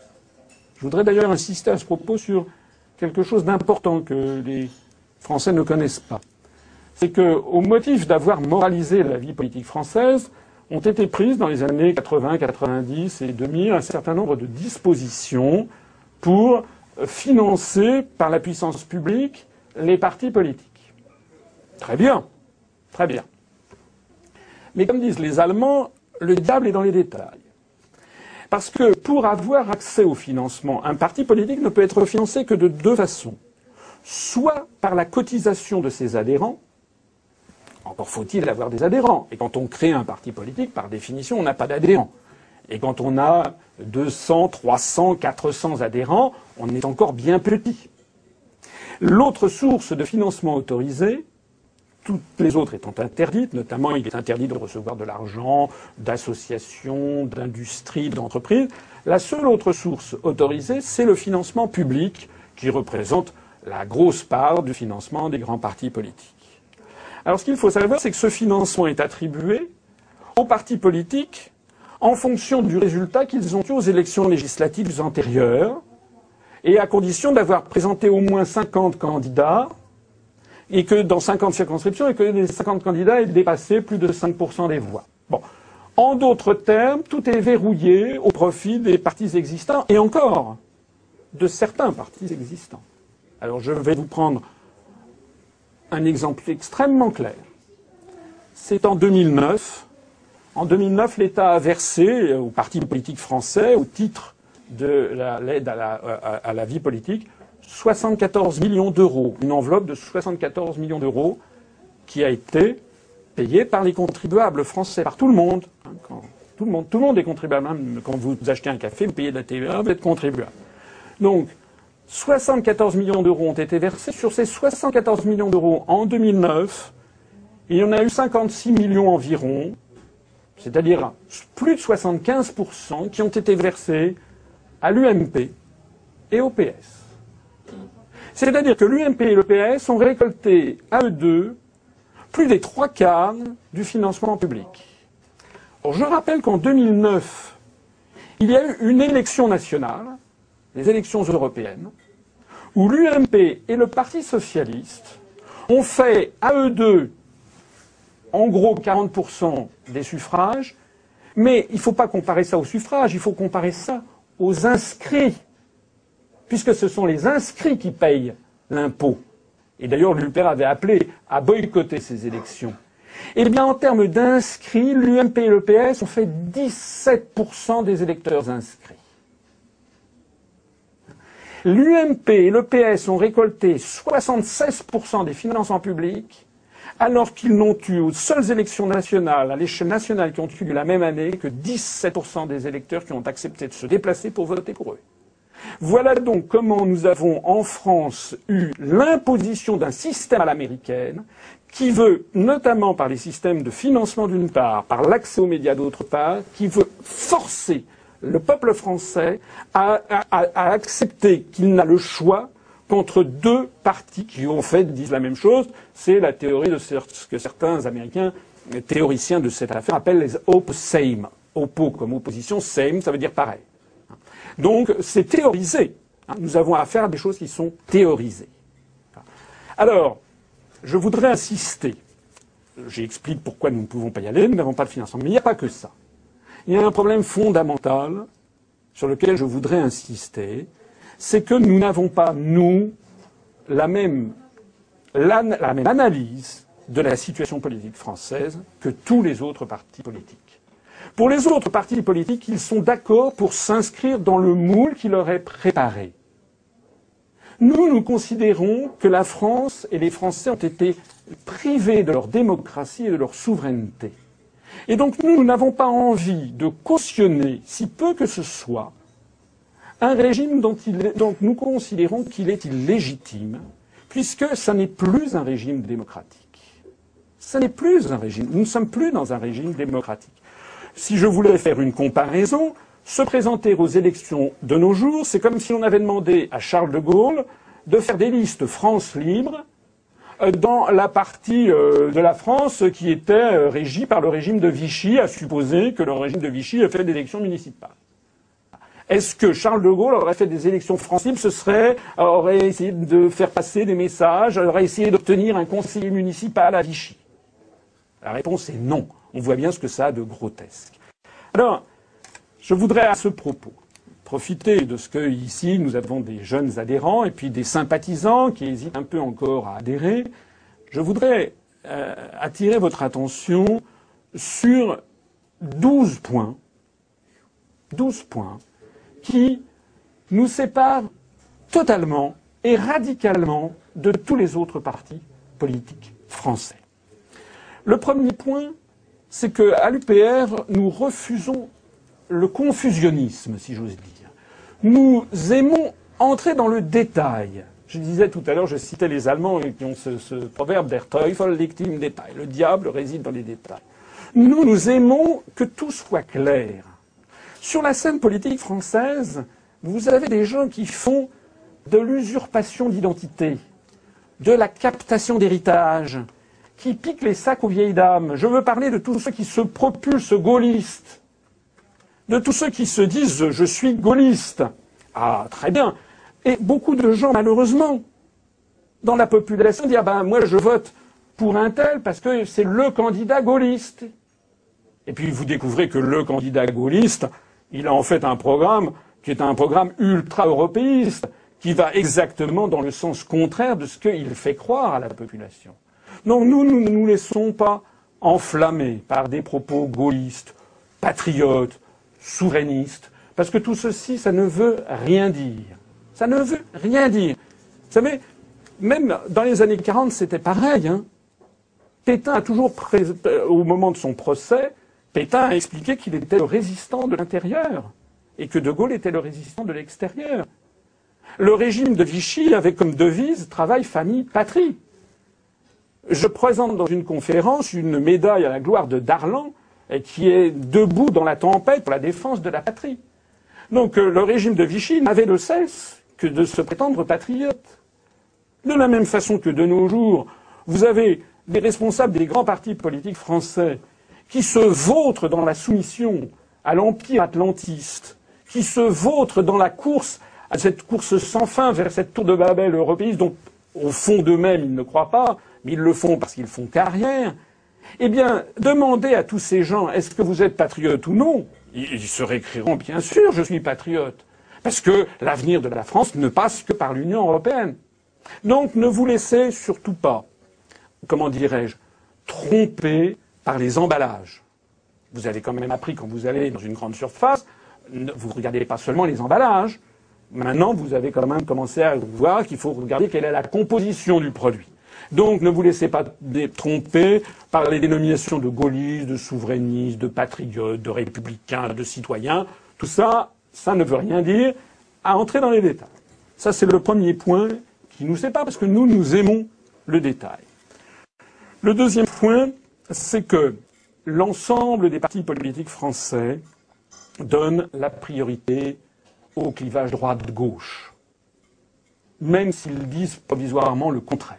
[SPEAKER 1] Je voudrais d'ailleurs insister à ce propos sur quelque chose d'important que les Français ne connaissent pas. C'est qu'au motif d'avoir moralisé la vie politique française, ont été prises dans les années 80, 90 et 2000 un certain nombre de dispositions pour financer par la puissance publique les partis politiques. Très bien, très bien. Mais comme disent les Allemands, le diable est dans les détails. Parce que pour avoir accès au financement, un parti politique ne peut être financé que de deux façons. Soit par la cotisation de ses adhérents, encore faut-il avoir des adhérents. Et quand on crée un parti politique, par définition, on n'a pas d'adhérents. Et quand on a 200, 300, 400 adhérents, on est encore bien petit. L'autre source de financement autorisée, toutes les autres étant interdites, notamment il est interdit de recevoir de l'argent d'associations, d'industries, d'entreprises. La seule autre source autorisée, c'est le financement public, qui représente la grosse part du financement des grands partis politiques. Alors ce qu'il faut savoir, c'est que ce financement est attribué aux partis politiques en fonction du résultat qu'ils ont eu aux élections législatives antérieures, et à condition d'avoir présenté au moins 50 candidats et que dans 50 circonscriptions, et que les 50 candidats aient dépassé plus de 5% des voix. Bon. En d'autres termes, tout est verrouillé au profit des partis existants, et encore, de certains partis existants. Alors je vais vous prendre un exemple extrêmement clair. C'est en 2009. En 2009, l'État a versé aux partis politiques français, au titre de l'aide à, à la vie politique, 74 millions d'euros, une enveloppe de 74 millions d'euros qui a été payée par les contribuables français, par tout le monde. Hein, tout le monde, tout le monde est contribuable. Même quand vous achetez un café, vous payez de la TVA, vous êtes contribuable. Donc, 74 millions d'euros ont été versés. Sur ces 74 millions d'euros en 2009, il y en a eu 56 millions environ, c'est-à-dire plus de 75% qui ont été versés à l'UMP et au PS. C'est-à-dire que l'UMP et le PS ont récolté à eux deux plus des trois quarts du financement public. je rappelle qu'en 2009, il y a eu une élection nationale, les élections européennes, où l'UMP et le Parti socialiste ont fait à eux deux, en gros, 40% des suffrages, mais il ne faut pas comparer ça aux suffrages, il faut comparer ça aux inscrits puisque ce sont les inscrits qui payent l'impôt. Et d'ailleurs, l'UPR avait appelé à boycotter ces élections. Eh bien, en termes d'inscrits, l'UMP et le PS ont fait 17% des électeurs inscrits. L'UMP et le PS ont récolté 76% des financements publics, alors qu'ils n'ont eu aux seules élections nationales, à l'échelle nationale qui ont eu la même année, que 17% des électeurs qui ont accepté de se déplacer pour voter pour eux. Voilà donc comment nous avons en France eu l'imposition d'un système à l'américaine qui veut, notamment par les systèmes de financement d'une part, par l'accès aux médias d'autre part, qui veut forcer le peuple français à, accepter qu'il n'a le choix qu'entre deux partis qui, en fait, disent la même chose. C'est la théorie de ce que certains Américains, théoriciens de cette affaire, appellent les op same. Oppo comme opposition, same, ça veut dire pareil. Donc, c'est théorisé. Nous avons affaire à des choses qui sont théorisées. Alors, je voudrais insister. J'explique pourquoi nous ne pouvons pas y aller, nous n'avons pas de financement. Mais il n'y a pas que ça. Il y a un problème fondamental sur lequel je voudrais insister, c'est que nous n'avons pas, nous, la même, la, la même analyse de la situation politique française que tous les autres partis politiques. Pour les autres partis politiques, ils sont d'accord pour s'inscrire dans le moule qui leur est préparé. Nous, nous considérons que la France et les Français ont été privés de leur démocratie et de leur souveraineté. Et donc nous, n'avons pas envie de cautionner, si peu que ce soit, un régime dont nous considérons qu'il est illégitime, puisque ça n'est plus un régime démocratique. Ça n'est plus un régime. Nous ne sommes plus dans un régime démocratique. Si je voulais faire une comparaison, se présenter aux élections de nos jours, c'est comme si on avait demandé à Charles de Gaulle de faire des listes France libre euh, dans la partie euh, de la France qui était euh, régie par le régime de Vichy, à supposer que le régime de Vichy ait fait des élections municipales. Est-ce que Charles de Gaulle aurait fait des élections France libre? Ce serait, aurait essayé de faire passer des messages, aurait essayé d'obtenir un conseiller municipal à Vichy La réponse est non. On voit bien ce que ça a de grotesque. Alors, je voudrais à ce propos profiter de ce que ici nous avons des jeunes adhérents et puis des sympathisants qui hésitent un peu encore à adhérer. Je voudrais euh, attirer votre attention sur 12 points, 12 points qui nous séparent totalement et radicalement de tous les autres partis politiques français. Le premier point, c'est qu'à l'UPR, nous refusons le confusionnisme, si j'ose dire. Nous aimons entrer dans le détail. Je disais tout à l'heure, je citais les Allemands qui ont ce, proverbe der Teufel liegt im. Le diable réside dans les détails. Nous, nous aimons que tout soit clair. Sur la scène politique française, vous avez des gens qui font de l'usurpation d'identité, de la captation d'héritage, qui piquent les sacs aux vieilles dames. Je veux parler de tous ceux qui se propulsent gaullistes, de tous ceux qui se disent je suis gaulliste. Ah, très bien. Et beaucoup de gens, malheureusement, dans la population disent ah ben moi je vote pour un tel parce que c'est le candidat gaulliste. Et puis vous découvrez que le candidat gaulliste, il a en fait un programme qui est un programme ultra-européiste, qui va exactement dans le sens contraire de ce qu'il fait croire à la population. Non, nous, ne nous laissons pas enflammer par des propos gaullistes, patriotes, souverainiste, parce que tout ceci, ça ne veut rien dire. Ça ne veut rien dire. Vous savez, même dans les années 40, c'était pareil. Hein. Pétain a toujours, euh, au moment de son procès, Pétain a expliqué qu'il était le résistant de l'intérieur et que De Gaulle était le résistant de l'extérieur. Le régime de Vichy avait comme devise travail, famille, patrie. Je présente dans une conférence une médaille à la gloire de Darlan et qui est debout dans la tempête pour la défense de la patrie. Donc euh, le régime de Vichy n'avait de cesse que de se prétendre patriote. De la même façon que de nos jours, vous avez des responsables des grands partis politiques français qui se vautrent dans la soumission à l'empire atlantiste, qui se vautrent dans la course, à cette course sans fin vers cette tour de Babel européiste dont, au fond d'eux-mêmes, ils ne croient pas, mais ils le font parce qu'ils font carrière, eh bien, demandez à tous ces gens, est-ce que vous êtes patriote ou non? Ils se réécriront, bien sûr, je suis patriote. Parce que l'avenir de la France ne passe que par l'Union européenne. Donc ne vous laissez surtout pas, comment dirais-je, tromper par les emballages. Vous avez quand même appris quand vous allez dans une grande surface, vous ne regardez pas seulement les emballages. Maintenant, vous avez quand même commencé à voir qu'il faut regarder quelle est la composition du produit. Donc ne vous laissez pas tromper par les dénominations de gaullistes, de souverainistes, de patriotes, de républicains, de citoyens. Tout ça, ça ne veut rien dire à entrer dans les détails. Ça, c'est le premier point qui nous sépare parce que nous, nous aimons le détail. Le deuxième point, c'est que l'ensemble des partis politiques français donnent la priorité au clivage droite-gauche. même s'ils disent provisoirement le contraire.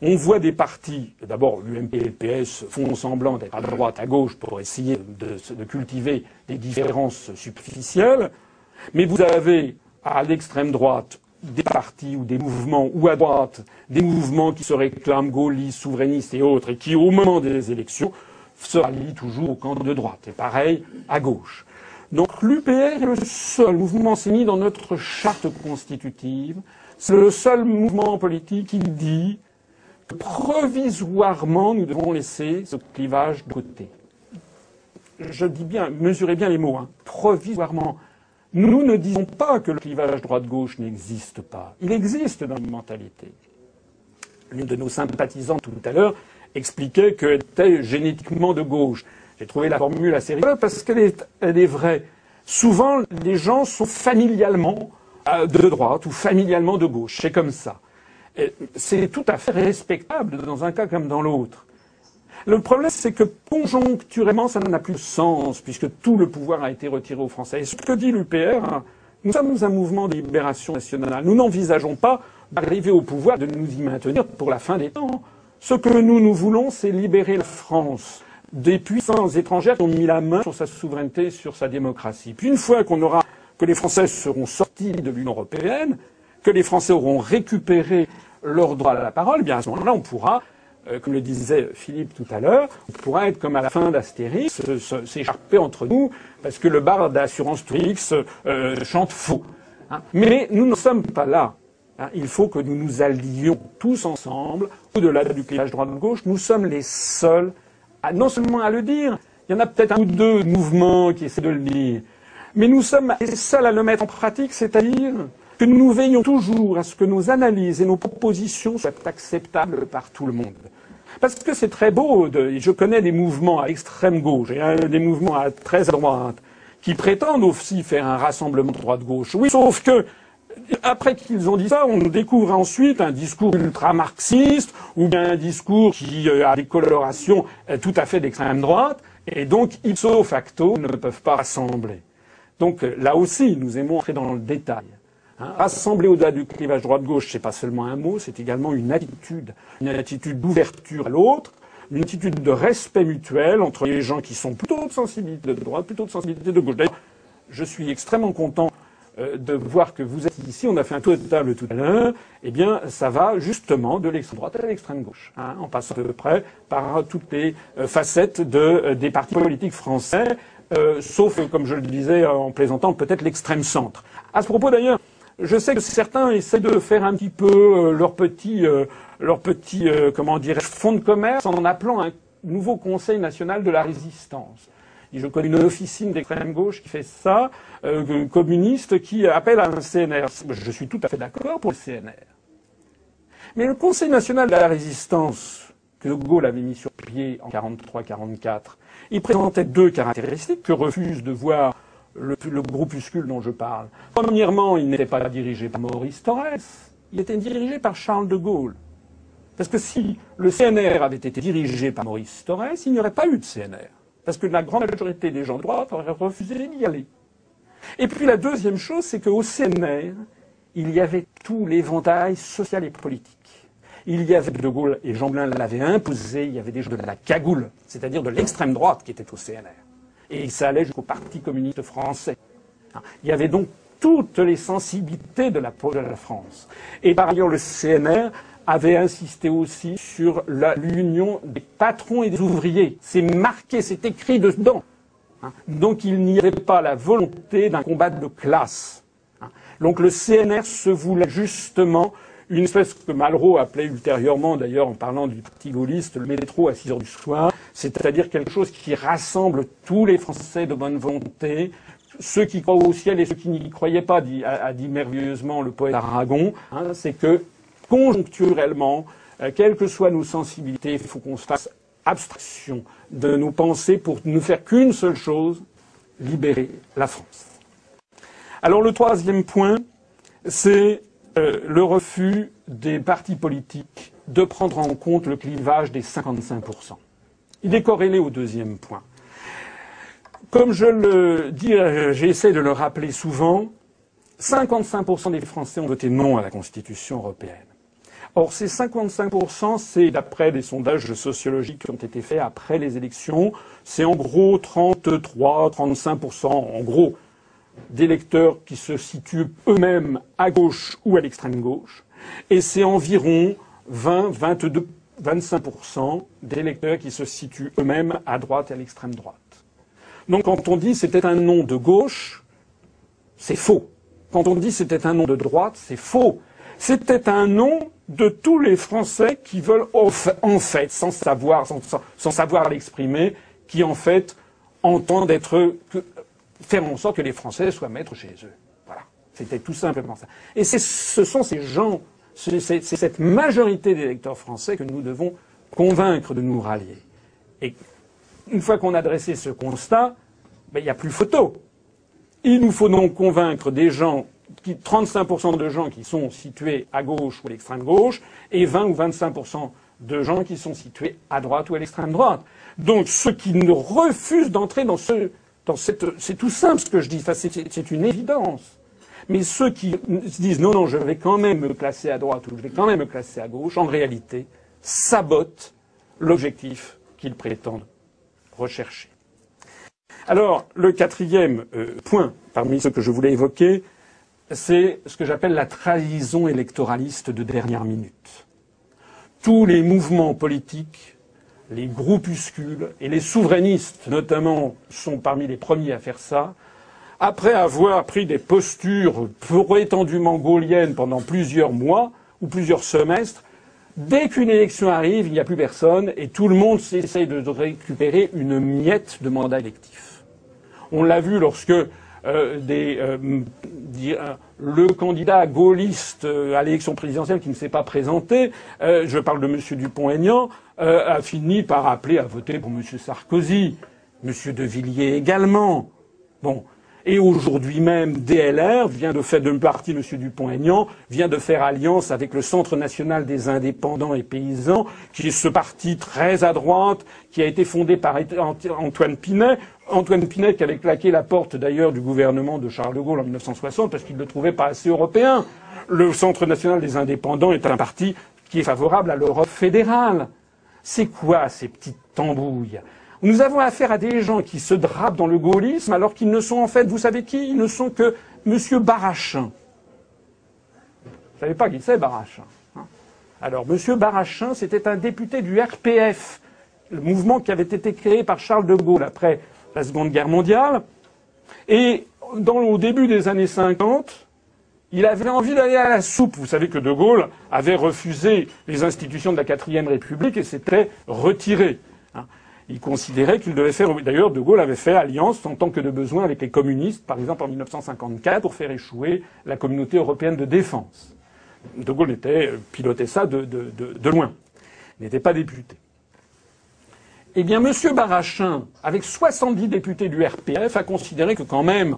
[SPEAKER 1] On voit des partis, d'abord l'UMP et le PS font semblant d'être à droite, à gauche pour essayer de, cultiver des différences superficielles, mais vous avez à l'extrême droite des partis ou des mouvements, ou à droite, des mouvements qui se réclament gaullistes, souverainistes et autres, et qui, au moment des élections, se rallient toujours au camp de droite. Et pareil, à gauche. Donc l'UPR est le seul mouvement mis dans notre charte constitutive. C'est le seul mouvement politique qui dit que provisoirement nous devons laisser ce clivage de côté. Je dis bien, mesurez bien les mots, hein, provisoirement. Nous ne disons pas que le clivage droite-gauche n'existe pas. Il existe dans la mentalité. L'une de nos sympathisantes tout à l'heure expliquait qu'elle était génétiquement de gauche. J'ai trouvé la formule assez rigolote parce qu'elle est, vraie. Souvent, les gens sont familialement euh, de droite ou familialement de gauche. C'est comme ça. C'est tout à fait respectable dans un cas comme dans l'autre. Le problème, c'est que conjoncturellement, ça n'a plus de sens, puisque tout le pouvoir a été retiré aux Français. Et ce que dit l'UPR, hein, nous sommes un mouvement de libération nationale. Nous n'envisageons pas d'arriver au pouvoir, de nous y maintenir pour la fin des temps. Ce que nous, nous voulons, c'est libérer la France des puissances étrangères qui ont mis la main sur sa souveraineté, sur sa démocratie. Puis une fois qu'on aura, que les Français seront sortis de l'Union européenne, que les Français auront récupéré leur droit à la parole, bien à ce moment-là, on pourra euh, comme le disait Philippe tout à l'heure, on pourra être comme à la fin d'Astérix, s'écharper entre nous, parce que le bar d'assurance Twix euh, chante faux. Hein. Mais nous ne sommes pas là. Hein. Il faut que nous nous allions tous ensemble, au-delà du clivage droite-gauche. Nous sommes les seuls, non seulement à le dire, il y en a peut-être un ou deux mouvements qui essaient de le dire, mais nous sommes les seuls à le mettre en pratique, c'est-à-dire que nous veillons toujours à ce que nos analyses et nos propositions soient acceptables par tout le monde. Parce que c'est très beau, de, je connais des mouvements à extrême gauche et des mouvements à très droite qui prétendent aussi faire un rassemblement droite-gauche. Oui, sauf que après qu'ils ont dit ça, on découvre ensuite un discours ultra-marxiste ou bien un discours qui euh, a des colorations euh, tout à fait d'extrême droite, et donc ipso facto ne peuvent pas rassembler. Donc euh, là aussi, nous aimons entrer dans le détail. Hein, rassembler au-delà du clivage droite-gauche, c'est pas seulement un mot, c'est également une attitude, une attitude d'ouverture à l'autre, une attitude de respect mutuel entre les gens qui sont plutôt de sensibilité de droite, plutôt de sensibilité de gauche. D'ailleurs, je suis extrêmement content de voir que vous êtes ici. On a fait un tour de table tout à l'heure. Eh bien, ça va justement de l'extrême droite à l'extrême gauche, hein, en passant à peu près par toutes les euh, facettes euh, des partis politiques français, sauf, comme je le disais en plaisantant, peut-être l'extrême centre. À ce propos, d'ailleurs, je sais que certains essaient de faire un petit peu euh, leur petit, euh, leur petit euh, comment dirais fonds de commerce en appelant un nouveau Conseil national de la résistance. Je connais une officine d'extrême gauche qui fait ça, communiste, qui appelle à un CNR. Je suis tout à fait d'accord pour le CNR. Mais le Conseil national de la résistance, que De Gaulle avait mis sur pied en 43-44, il présentait deux caractéristiques que refuse de voir le, groupuscule dont je parle. Premièrement, il n'était pas dirigé par Maurice Torres, il était dirigé par Charles de Gaulle. Parce que si le CNR avait été dirigé par Maurice Torres, il n'y aurait pas eu de CNR. Parce que la grande majorité des gens de droite auraient refusé d'y aller. Et puis la deuxième chose, c'est qu'au CNR, il y avait tout l'éventail social et politique. Il y avait De Gaulle, et Jean Blin l'avait imposé, il y avait des gens de la cagoule, c'est-à-dire de l'extrême droite qui était au CNR et ça allait jusqu'au Parti communiste français. Il y avait donc toutes les sensibilités de la, de la France. Et par ailleurs, le CNR avait insisté aussi sur l'union des patrons et des ouvriers. C'est marqué, c'est écrit dedans. Donc il n'y avait pas la volonté d'un combat de classe. Donc le CNR se voulait justement une espèce que Malraux appelait ultérieurement, d'ailleurs en parlant du parti gaulliste, le métro à 6 heures du soir, c'est-à-dire quelque chose qui rassemble tous les Français de bonne volonté, ceux qui croient au ciel et ceux qui n'y croyaient pas, a, dit merveilleusement le poète Aragon, hein, c'est que conjoncturellement, euh, quelles que soient nos sensibilités, il faut qu'on se fasse abstraction de nos pensées pour ne faire qu'une seule chose, libérer la France. Alors le troisième point, c'est euh, le refus des partis politiques de prendre en compte le clivage des 55%. Il est corrélé au deuxième point. Comme je le dis, euh, j'essaie de le rappeler souvent, 55% des Français ont voté non à la Constitution européenne. Or, ces 55%, c'est d'après des sondages sociologiques qui ont été faits après les élections, c'est en gros 33, 35%, en gros, d'électeurs qui se situent eux-mêmes à gauche ou à l'extrême gauche. Et c'est environ 20, 22, 25% d'électeurs qui se situent eux-mêmes à droite et à l'extrême droite. Donc quand on dit c'était un nom de gauche, c'est faux. Quand on dit c'était un nom de droite, c'est faux. C'était un nom de tous les Français qui veulent, en fait, sans savoir, sans, savoir l'exprimer, qui en fait entendent être, faire en sorte que les Français soient maîtres chez eux. Voilà. C'était tout simplement ça. Et ce sont ces gens, c'est cette majorité d'électeurs français que nous devons convaincre de nous rallier. Et une fois qu'on a dressé ce constat, ben, il n'y a plus photo. Il nous faut donc convaincre des gens, 35% de gens qui sont situés à gauche ou à l'extrême gauche, et 20 ou 25% de gens qui sont situés à droite ou à l'extrême droite. Donc ceux qui ne refusent d'entrer dans ce, c'est tout simple ce que je dis, enfin, c'est une évidence. Mais ceux qui se disent non, non, je vais quand même me classer à droite ou je vais quand même me classer à gauche, en réalité, sabotent l'objectif qu'ils prétendent rechercher. Alors, le quatrième euh, point parmi ceux que je voulais évoquer, c'est ce que j'appelle la trahison électoraliste de dernière minute. Tous les mouvements politiques, les groupuscules et les souverainistes notamment sont parmi les premiers à faire ça, après avoir pris des postures prétendument gauliennes pendant plusieurs mois ou plusieurs semestres, dès qu'une élection arrive, il n'y a plus personne et tout le monde essaye de récupérer une miette de mandat électif. On l'a vu lorsque euh, euh, euh, le candidat gaulliste à l'élection présidentielle qui ne s'est pas présenté, je parle de M. Dupont-Aignan, a fini par appeler à voter pour M. Sarkozy, M. De Villiers également. Bon, et aujourd'hui même, DLR vient de faire de partie, M. Dupont-Aignan, vient de faire alliance avec le Centre national des indépendants et paysans, qui est ce parti très à droite, qui a été fondé par Antoine Pinet. Antoine Pinet qui avait claqué la porte d'ailleurs du gouvernement de Charles de Gaulle en 1960 parce qu'il ne le trouvait pas assez européen. Le Centre national des indépendants est un parti qui est favorable à l'Europe fédérale. C'est quoi ces petites tambouilles? Nous avons affaire à des gens qui se drapent dans le gaullisme alors qu'ils ne sont en fait, vous savez qui? Ils ne sont que M. Barachin. Vous ne savez pas qui c'est Barachin hein? Alors M. Barachin, c'était un député du RPF, le mouvement qui avait été créé par Charles de Gaulle après la Seconde Guerre mondiale. Et au début des années 50, il avait envie d'aller à la soupe. Vous savez que De Gaulle avait refusé les institutions de la quatrième République et s'était retiré. Il considérait qu'il devait faire. D'ailleurs, De Gaulle avait fait alliance en tant que de besoin avec les communistes, par exemple en 1954, pour faire échouer la communauté européenne de défense. De Gaulle était, pilotait ça de, de, de, de loin, n'était pas député. Eh bien, M. Barachin, avec 70 députés du RPF, a considéré que quand même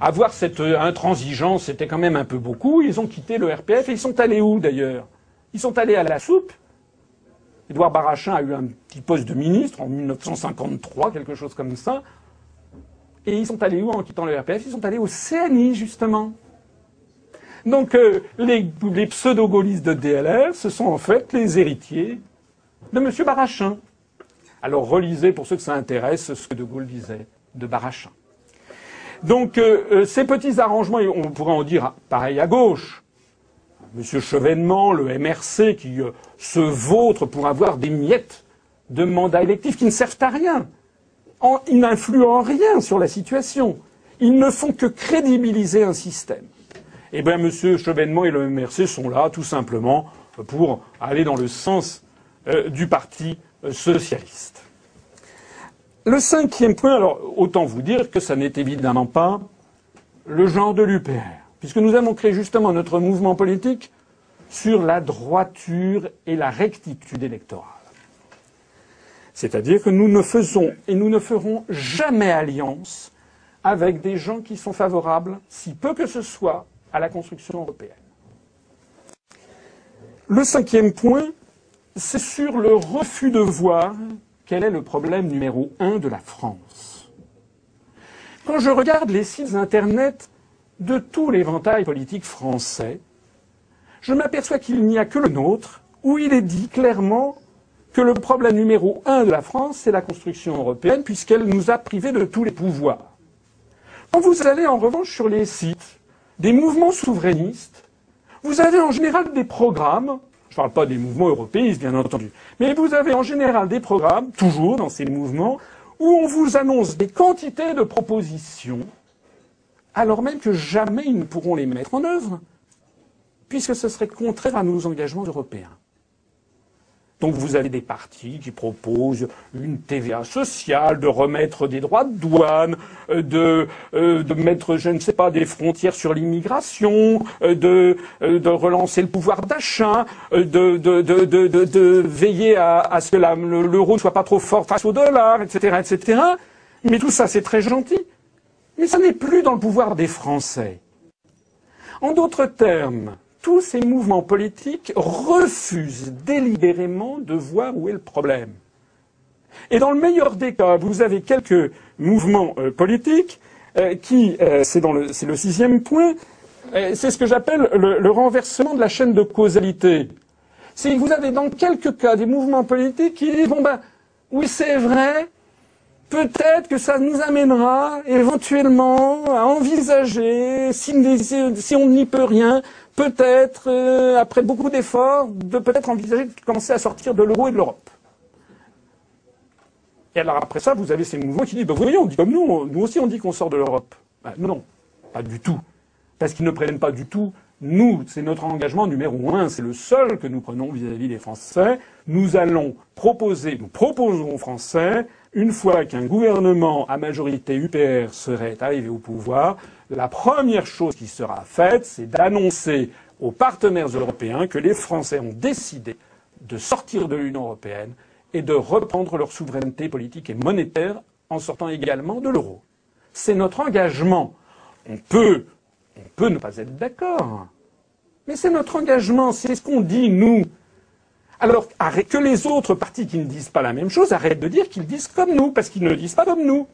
[SPEAKER 1] avoir cette intransigeance, c'était quand même un peu beaucoup. Ils ont quitté le RPF et ils sont allés où d'ailleurs? Ils sont allés à la soupe Édouard Barachin a eu un petit poste de ministre en 1953, quelque chose comme ça. Et ils sont allés où en quittant le RPF Ils sont allés au CNI, justement. Donc euh, les, pseudo-gaullistes de DLR, ce sont en fait les héritiers de M. Barachin. Alors relisez, pour ceux que ça intéresse, ce que De Gaulle disait de Barachin. Donc euh, euh, ces petits arrangements, on pourrait en dire pareil à gauche. M. Chevènement, le MRC, qui euh, se vautre pour avoir des miettes de mandats électifs qui ne servent à rien. ils n'influent en rien sur la situation. Ils ne font que crédibiliser un système. Eh bien, M. Chevènement et le MRC sont là, tout simplement, pour aller dans le sens euh, du Parti euh, socialiste. Le cinquième point, alors autant vous dire que ça n'est évidemment pas le genre de l'UPR puisque nous avons créé justement notre mouvement politique sur la droiture et la rectitude électorale. C'est-à-dire que nous ne faisons et nous ne ferons jamais alliance avec des gens qui sont favorables, si peu que ce soit, à la construction européenne. Le cinquième point, c'est sur le refus de voir quel est le problème numéro un de la France. Quand je regarde les sites Internet de tout l'éventail politique français, je m'aperçois qu'il n'y a que le nôtre où il est dit clairement que le problème numéro un de la France, c'est la construction européenne, puisqu'elle nous a privés de tous les pouvoirs. Quand vous allez en revanche sur les sites des mouvements souverainistes, vous avez en général des programmes, je ne parle pas des mouvements européistes bien entendu, mais vous avez en général des programmes, toujours dans ces mouvements, où on vous annonce des quantités de propositions, alors même que jamais ils ne pourront les mettre en œuvre, puisque ce serait contraire à nos engagements européens. Donc vous avez des partis qui proposent une TVA sociale, de remettre des droits de douane, euh, de, euh, de mettre, je ne sais pas, des frontières sur l'immigration, euh, de, relancer le pouvoir d'achat, de, veiller à, à ce que l'euro ne soit pas trop fort face au dollar, etc., etc. Mais tout ça, c'est très gentil. Mais ça n'est plus dans le pouvoir des Français. En d'autres termes, tous ces mouvements politiques refusent délibérément de voir où est le problème. Et dans le meilleur des cas, vous avez quelques mouvements euh, politiques euh, qui, euh, c'est le, sixième point, c'est ce que j'appelle le, renversement de la chaîne de causalité. Vous avez dans quelques cas des mouvements politiques qui disent bon ben oui c'est vrai, peut-être que ça nous amènera éventuellement à envisager, si, on n'y peut rien, peut-être, euh, après beaucoup d'efforts, de peut-être envisager de commencer à sortir de l'euro et de l'Europe. Et alors après ça, vous avez ces mouvements qui disent, ben, voyez, on dit comme nous, nous aussi on dit qu'on sort de l'Europe. Ben, non, pas du tout. Parce qu'ils ne prennent pas du tout. Nous, c'est notre engagement numéro un, c'est le seul que nous prenons vis-à-vis des Français. Nous allons proposer, nous proposerons aux Français, une fois qu'un gouvernement à majorité UPR serait arrivé au pouvoir, la première chose qui sera faite, c'est d'annoncer aux partenaires européens que les Français ont décidé de sortir de l'Union européenne et de reprendre leur souveraineté politique et monétaire en sortant également de l'euro. C'est notre engagement. On peut, on peut ne pas être d'accord. Mais c'est notre engagement, c'est ce qu'on dit, nous. Alors, que les autres partis qui ne disent pas la même chose arrêtent de dire qu'ils disent comme nous, parce qu'ils ne disent pas comme nous.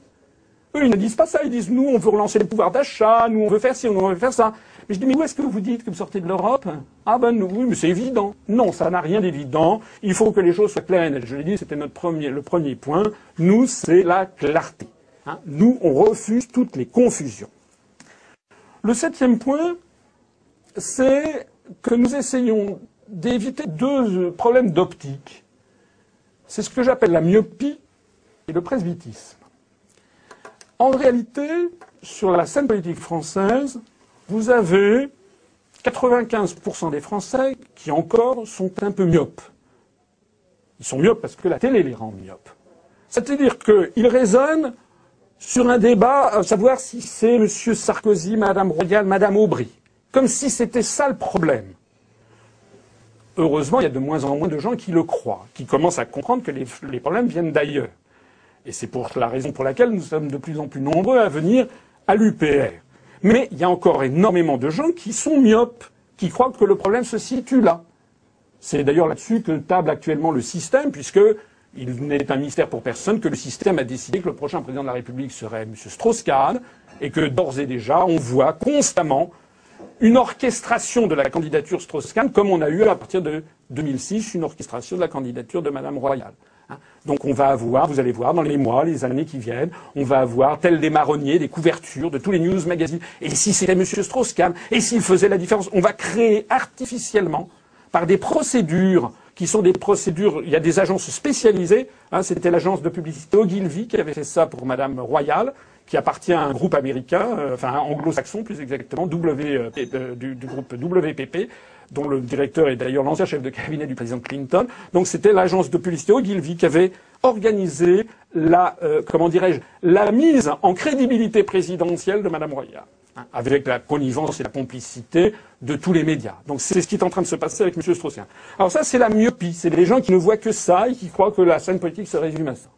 [SPEAKER 1] Eux, ils ne disent pas ça, ils disent nous, on veut relancer les pouvoirs d'achat, nous, on veut faire ci, on veut faire ça. Mais je dis, mais où est-ce que vous dites que vous sortez de l'Europe? Ah ben oui, mais c'est évident. Non, ça n'a rien d'évident. Il faut que les choses soient claires. Je l'ai dit, c'était notre premier, le premier point. Nous, c'est la clarté. Hein. nous, on refuse toutes les confusions. Le septième point, c'est que nous essayons d'éviter deux problèmes d'optique. C'est ce que j'appelle la myopie et le presbytisme. En réalité, sur la scène politique française, vous avez 95% des Français qui encore sont un peu myopes. Ils sont myopes parce que la télé les rend myopes. C'est-à-dire qu'ils raisonnent sur un débat à savoir si c'est M. Sarkozy, Mme Royal, Mme Aubry. Comme si c'était ça le problème. Heureusement, il y a de moins en moins de gens qui le croient, qui commencent à comprendre que les, problèmes viennent d'ailleurs. Et c'est pour la raison pour laquelle nous sommes de plus en plus nombreux à venir à l'UPR. Mais il y a encore énormément de gens qui sont myopes, qui croient que le problème se situe là. C'est d'ailleurs là-dessus que table actuellement le système, puisque il n'est un mystère pour personne que le système a décidé que le prochain président de la République serait M. Strauss-Kahn, et que d'ores et déjà, on voit constamment une orchestration de la candidature Strauss-Kahn, comme on a eu à partir de 2006 une orchestration de la candidature de Mme Royal. Hein. Donc on va avoir, vous allez voir, dans les mois, les années qui viennent, on va avoir, tel des marronniers, des couvertures de tous les news magazines. Et si c'était M. Strauss-Kahn, et s'il faisait la différence, on va créer artificiellement, par des procédures qui sont des procédures, il y a des agences spécialisées, hein, c'était l'agence de publicité Ogilvy qui avait fait ça pour Madame Royal, qui appartient à un groupe américain, euh, enfin anglo-saxon plus exactement, w, euh, du, du, groupe WPP, dont le directeur est d'ailleurs l'ancien chef de cabinet du président Clinton. Donc c'était l'agence de publicité Ogilvy qui avait organisé la, euh, comment dirais-je, la mise en crédibilité présidentielle de Madame Royal, hein, avec la connivence et la complicité de tous les médias. Donc c'est ce qui est en train de se passer avec M. strauss Alors ça, c'est la myopie. C'est des gens qui ne voient que ça et qui croient que la scène politique se résume à ça.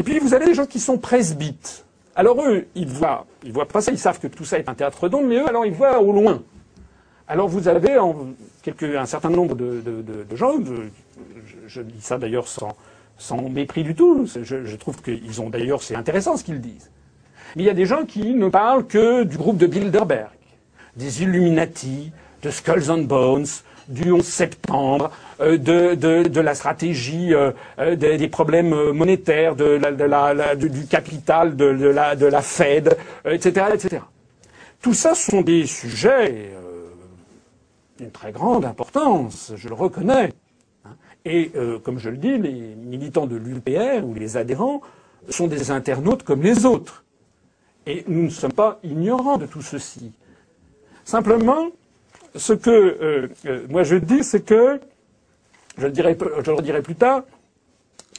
[SPEAKER 1] Et puis vous avez des gens qui sont presbytes. Alors eux, ils voient, ils voient pas ça, ils savent que tout ça est un théâtre d'ombre, mais eux, alors ils voient au loin. Alors vous avez un certain nombre de, gens, je, dis ça d'ailleurs sans, mépris du tout, je, trouve qu'ils ont d'ailleurs, c'est intéressant ce qu'ils disent. Mais il y a des gens qui ne parlent que du groupe de Bilderberg, des Illuminati, de Skulls and Bones, du 11 septembre, euh, de, de, la stratégie euh, euh, des, problèmes monétaires, de la, du capital, de, la, de la Fed, etc., etc. Tout ça sont des sujets d'une très grande importance, je le reconnais. Hein. Et comme je le dis, les militants de l'UPR ou les adhérents sont des internautes comme les autres. Et nous ne sommes pas ignorants de tout ceci. Simplement, ce que euh, euh, moi je dis, c'est que, je le, dirai, plus tard,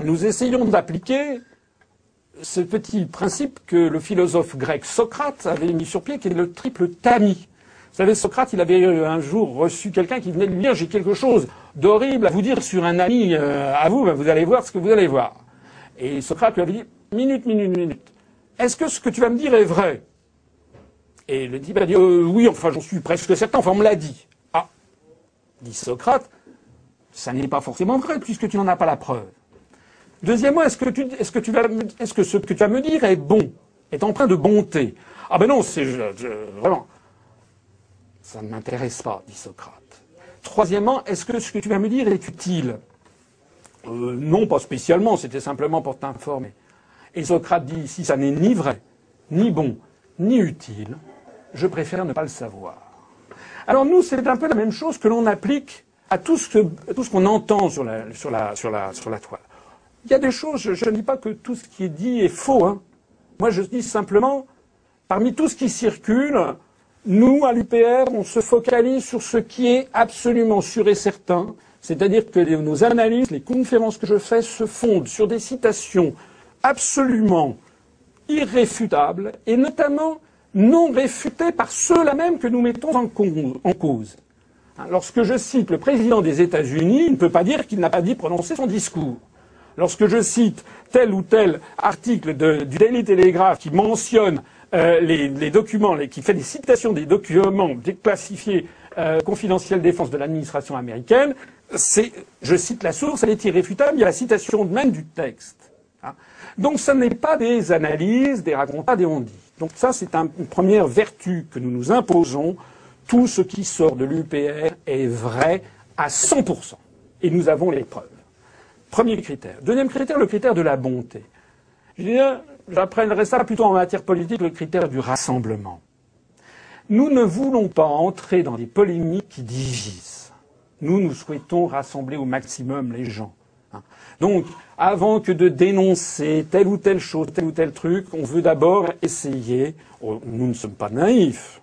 [SPEAKER 1] nous essayons d'appliquer ce petit principe que le philosophe grec Socrate avait mis sur pied, qui est le triple tamis. Vous savez, Socrate, il avait un jour reçu quelqu'un qui venait de lui dire J'ai quelque chose d'horrible à vous dire sur un ami euh, à vous, ben vous allez voir ce que vous allez voir. Et Socrate lui avait dit Minute, minute, minute. Est-ce que ce que tu vas me dire est vrai? Et le dit euh, Oui, enfin, j'en suis presque certain, enfin, on me l'a dit. Ah dit Socrate Ça n'est pas forcément vrai, puisque tu n'en as pas la preuve. Deuxièmement, est-ce que, tu, est-ce, que tu vas, est-ce que ce que tu vas me dire est bon Est empreint de bonté? Ah ben non, c'est. vraiment. Ça ne m'intéresse pas, dit Socrate. Troisièmement, est-ce que ce que tu vas me dire est utile? Euh, Non, pas spécialement, c'était simplement pour t'informer. Et Socrate dit si ça n'est ni vrai, ni bon, ni utile, je préfère ne pas le savoir. Alors nous, c'est un peu la même chose que l'on applique à tout ce, qu'on entend sur la, toile. Il y a des choses, je, ne dis pas que tout ce qui est dit est faux. Hein. Moi, je dis simplement, parmi tout ce qui circule, nous, à l'UPR, on se focalise sur ce qui est absolument sûr et certain, c'est-à-dire que nos analyses, les conférences que je fais se fondent sur des citations absolument irréfutables, et notamment non réfutés par ceux-là même que nous mettons en cause. Hein, lorsque je cite le président des États-Unis, il ne peut pas dire qu'il n'a pas dit prononcer son discours. Lorsque je cite tel ou tel article du Daily Telegraph qui mentionne euh, les, documents, qui fait des citations des documents déclassifiés euh, confidentiels défense de l'administration américaine, je cite la source, elle est irréfutable, il y a la citation même du texte. Hein. Donc ce n'est pas des analyses, des racontats, des on donc ça, c'est une première vertu que nous nous imposons. Tout ce qui sort de l'UPR est vrai à 100%. Et nous avons les preuves. Premier critère. Deuxième critère, le critère de la bonté. J'apprendrai ça plutôt en matière politique, le critère du rassemblement. Nous ne voulons pas entrer dans des polémiques qui divisent. Nous, nous souhaitons rassembler au maximum les gens. Hein. Donc, avant que de dénoncer telle ou telle chose, tel ou tel truc, on veut d'abord essayer, oh, nous ne sommes pas naïfs,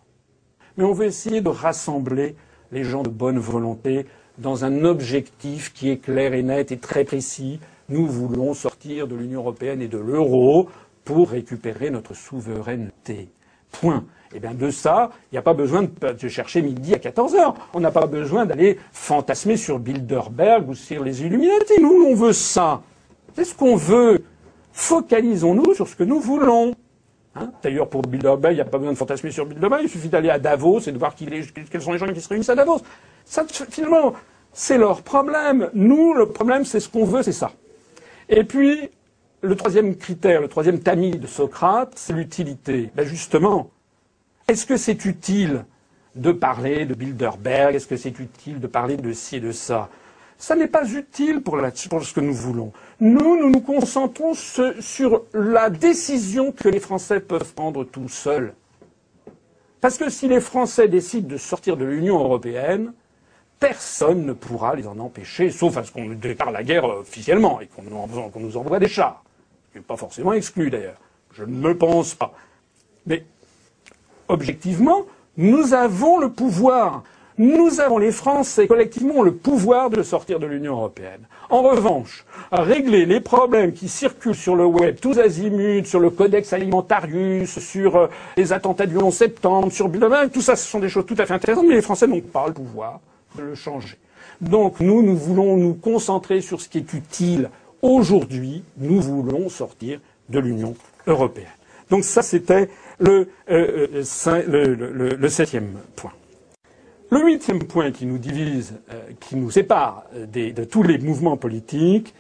[SPEAKER 1] mais on veut essayer de rassembler les gens de bonne volonté dans un objectif qui est clair et net et très précis. Nous voulons sortir de l'Union européenne et de l'euro pour récupérer notre souveraineté. Point. Eh bien, de ça, il n'y a pas besoin de, chercher midi à 14 heures. On n'a pas besoin d'aller fantasmer sur Bilderberg ou sur les Illuminati. Nous, on veut ça. C'est ce qu'on veut. Focalisons-nous sur ce que nous voulons. Hein? D'ailleurs, pour Bilderberg, il n'y a pas besoin de fantasmer sur Bilderberg. Il suffit d'aller à Davos et de voir quels sont les gens qui se réunissent à Davos. Ça, finalement, c'est leur problème. Nous, le problème, c'est ce qu'on veut, c'est ça. Et puis, le troisième critère, le troisième tamis de Socrate, c'est l'utilité. Ben justement, est-ce que c'est utile de parler de Bilderberg? Est-ce que c'est utile de parler de ci et de ça? Ça n'est pas utile pour, ce que nous voulons. Nous, nous nous concentrons sur la décision que les Français peuvent prendre tout seuls. Parce que si les Français décident de sortir de l'Union européenne, personne ne pourra les en empêcher, sauf à ce qu'on déclare la guerre officiellement et qu'on nous envoie des chars. Ce n'est pas forcément exclu d'ailleurs. Je ne le pense pas. Mais objectivement, nous avons le pouvoir. Nous avons, les Français, collectivement, le pouvoir de sortir de l'Union européenne. En revanche, régler les problèmes qui circulent sur le web, tous azimuts, sur le codex alimentarius, sur euh, les attentats du 11 septembre, sur Bilderberg, tout ça, ce sont des choses tout à fait intéressantes, mais les Français n'ont pas le pouvoir de le changer. Donc nous, nous voulons nous concentrer sur ce qui est utile. Aujourd'hui, nous voulons sortir de l'Union européenne. Donc ça, c'était le, euh, euh, le, septième point. Le huitième point qui nous divise, euh, qui nous sépare de tous les mouvements politiques,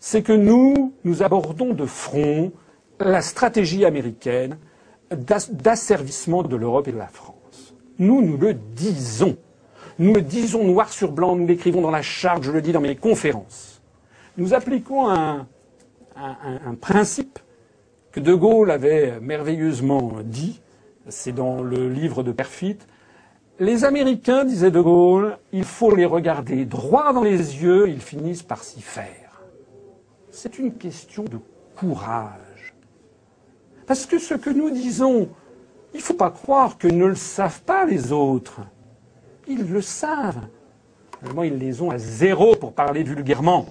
[SPEAKER 1] c'est que nous, nous abordons de front la stratégie américaine d'asservissement de l'Europe et de la France. Nous, nous le disons. Nous le disons noir sur blanc, nous l'écrivons dans la charte, je le dis dans mes conférences. Nous appliquons un principe que De Gaulle avait merveilleusement dit, c'est dans le livre de Perfit, les Américains, disait De Gaulle, il faut les regarder droit dans les yeux, ils finissent par s'y faire. C'est une question de courage. Parce que ce que nous disons, il ne faut pas croire que ne le savent pas les autres. Ils le savent. Seulement, ils les ont à zéro pour parler vulgairement.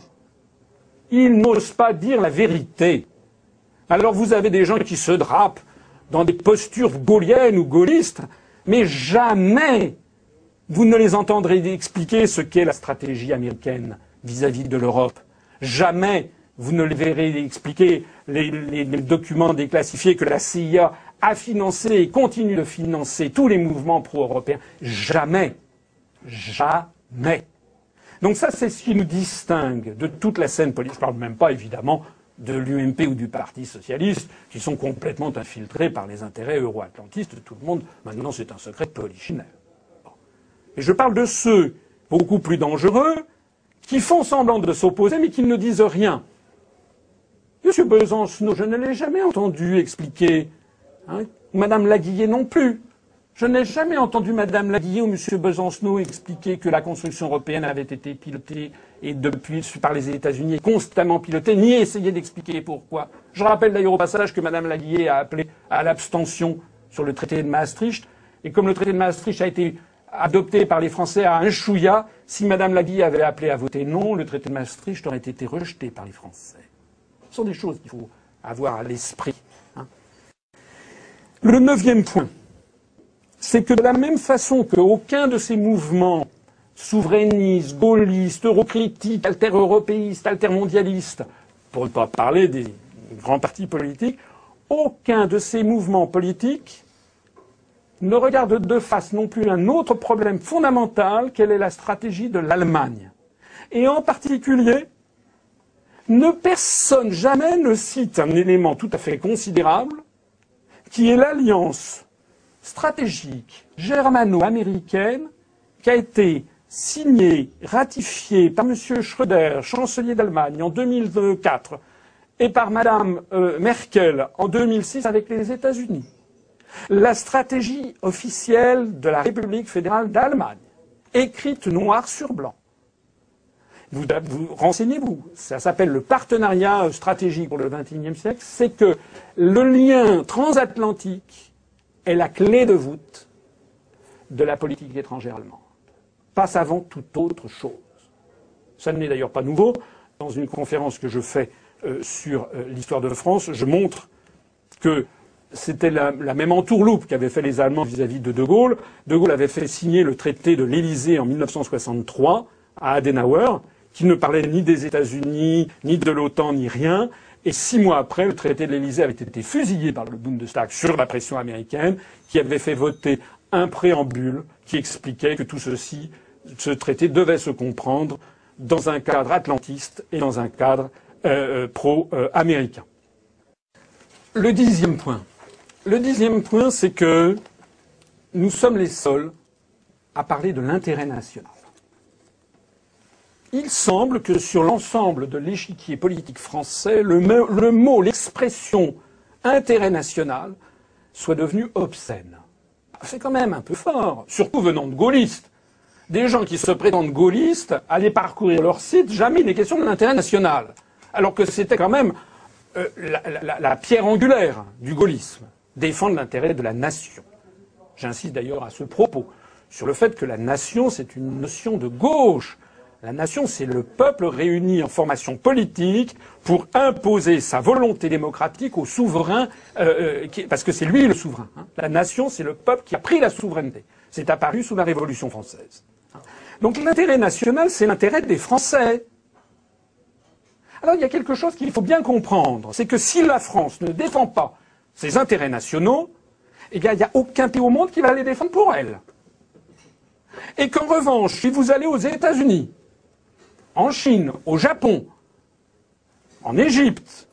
[SPEAKER 1] Ils n'osent pas dire la vérité. Alors vous avez des gens qui se drapent dans des postures gaulliennes ou gaullistes mais jamais vous ne les entendrez expliquer ce qu'est la stratégie américaine vis-à-vis de l'Europe. Jamais vous ne les verrez expliquer les, les, documents déclassifiés que la CIA a financé et continue de financer tous les mouvements pro-européens. Jamais. Jamais. Donc ça, c'est ce qui nous distingue de toute la scène politique. Je ne parle même pas, évidemment, de l'UMP ou du Parti socialiste, qui sont complètement infiltrés par les intérêts euro-atlantistes de tout le monde. Maintenant, c'est un secret polichinelle. Et je parle de ceux, beaucoup plus dangereux, qui font semblant de s'opposer, mais qui ne disent rien. Monsieur Besancenot, je ne l'ai jamais entendu expliquer. Hein, Madame Laguillet non plus. Je n'ai jamais entendu Madame Laguillet ou Monsieur Besancenot expliquer que la construction européenne avait été pilotée et depuis par les États-Unis constamment pilotée, ni essayer d'expliquer pourquoi. Je rappelle d'ailleurs au passage que Madame Laguillet a appelé à l'abstention sur le traité de Maastricht, et comme le traité de Maastricht a été adopté par les Français à un chouïa, si Madame Laguillet avait appelé à voter non, le traité de Maastricht aurait été rejeté par les Français. Ce sont des choses qu'il faut avoir à l'esprit. Hein. Le neuvième point c'est que de la même façon qu'aucun de ces mouvements souverainistes, gaullistes, eurocritiques, alter-européistes, alter-mondialistes, pour ne pas parler des grands partis politiques, aucun de ces mouvements politiques ne regarde de face non plus un autre problème fondamental, quelle est la stratégie de l'Allemagne. Et en particulier, ne personne jamais ne cite un élément tout à fait considérable, qui est l'alliance stratégique germano-américaine qui a été signée, ratifiée par M. Schröder, chancelier d'Allemagne, en 2004, et par Mme euh, Merkel en 2006 avec les États-Unis. La stratégie officielle de la République fédérale d'Allemagne, écrite noir sur blanc. Vous, vous renseignez-vous, ça s'appelle le partenariat stratégique pour le XXIe siècle, c'est que le lien transatlantique est la clé de voûte de la politique étrangère allemande. Passe avant toute autre chose. Ça n'est d'ailleurs pas nouveau. Dans une conférence que je fais euh, sur euh, l'histoire de France, je montre que c'était la, même entourloupe qu'avaient fait les Allemands vis-à-vis -vis de De Gaulle. De Gaulle avait fait signer le traité de l'Élysée en 1963 à Adenauer, qui ne parlait ni des États-Unis, ni de l'OTAN, ni rien, et six mois après, le traité de l'Élysée avait été fusillé par le Bundestag sur la pression américaine, qui avait fait voter un préambule qui expliquait que tout ceci, ce traité devait se comprendre dans un cadre atlantiste et dans un cadre euh, euh, pro-américain. Le dixième point. Le dixième point, c'est que nous sommes les seuls à parler de l'intérêt national il semble que sur l'ensemble de l'échiquier politique français, le, mot, l'expression intérêt national soit devenu obscène. C'est quand même un peu fort, surtout venant de gaullistes. Des gens qui se prétendent gaullistes, allaient parcourir leur site, jamais les questions de l'intérêt national. Alors que c'était quand même euh, la, pierre angulaire du gaullisme, défendre l'intérêt de la nation. J'insiste d'ailleurs à ce propos sur le fait que la nation, c'est une notion de gauche la nation, c'est le peuple réuni en formation politique pour imposer sa volonté démocratique au souverain, euh, euh, parce que c'est lui le souverain. Hein. La nation, c'est le peuple qui a pris la souveraineté. C'est apparu sous la Révolution française. Donc l'intérêt national, c'est l'intérêt des Français. Alors il y a quelque chose qu'il faut bien comprendre, c'est que si la France ne défend pas ses intérêts nationaux, eh bien il n'y a aucun pays au monde qui va les défendre pour elle. Et qu'en revanche, si vous allez aux États-Unis, en Chine, au Japon, en Égypte,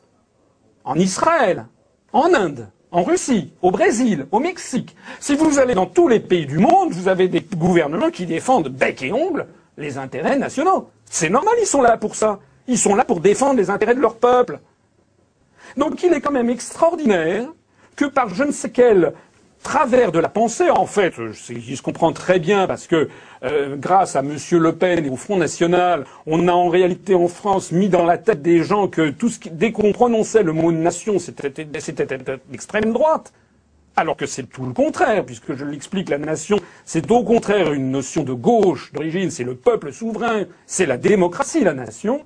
[SPEAKER 1] en Israël, en Inde, en Russie, au Brésil, au Mexique. Si vous allez dans tous les pays du monde, vous avez des gouvernements qui défendent bec et ongle les intérêts nationaux. C'est normal, ils sont là pour ça. Ils sont là pour défendre les intérêts de leur peuple. Donc il est quand même extraordinaire que par je ne sais quel travers de la pensée, en fait, il se comprend très bien parce que euh, grâce à M. Le Pen et au Front National, on a en réalité en France mis dans la tête des gens que tout ce qui, dès qu'on prononçait le mot nation, c'était l'extrême droite. Alors que c'est tout le contraire, puisque je l'explique, la nation, c'est au contraire une notion de gauche d'origine, c'est le peuple souverain, c'est la démocratie, la nation.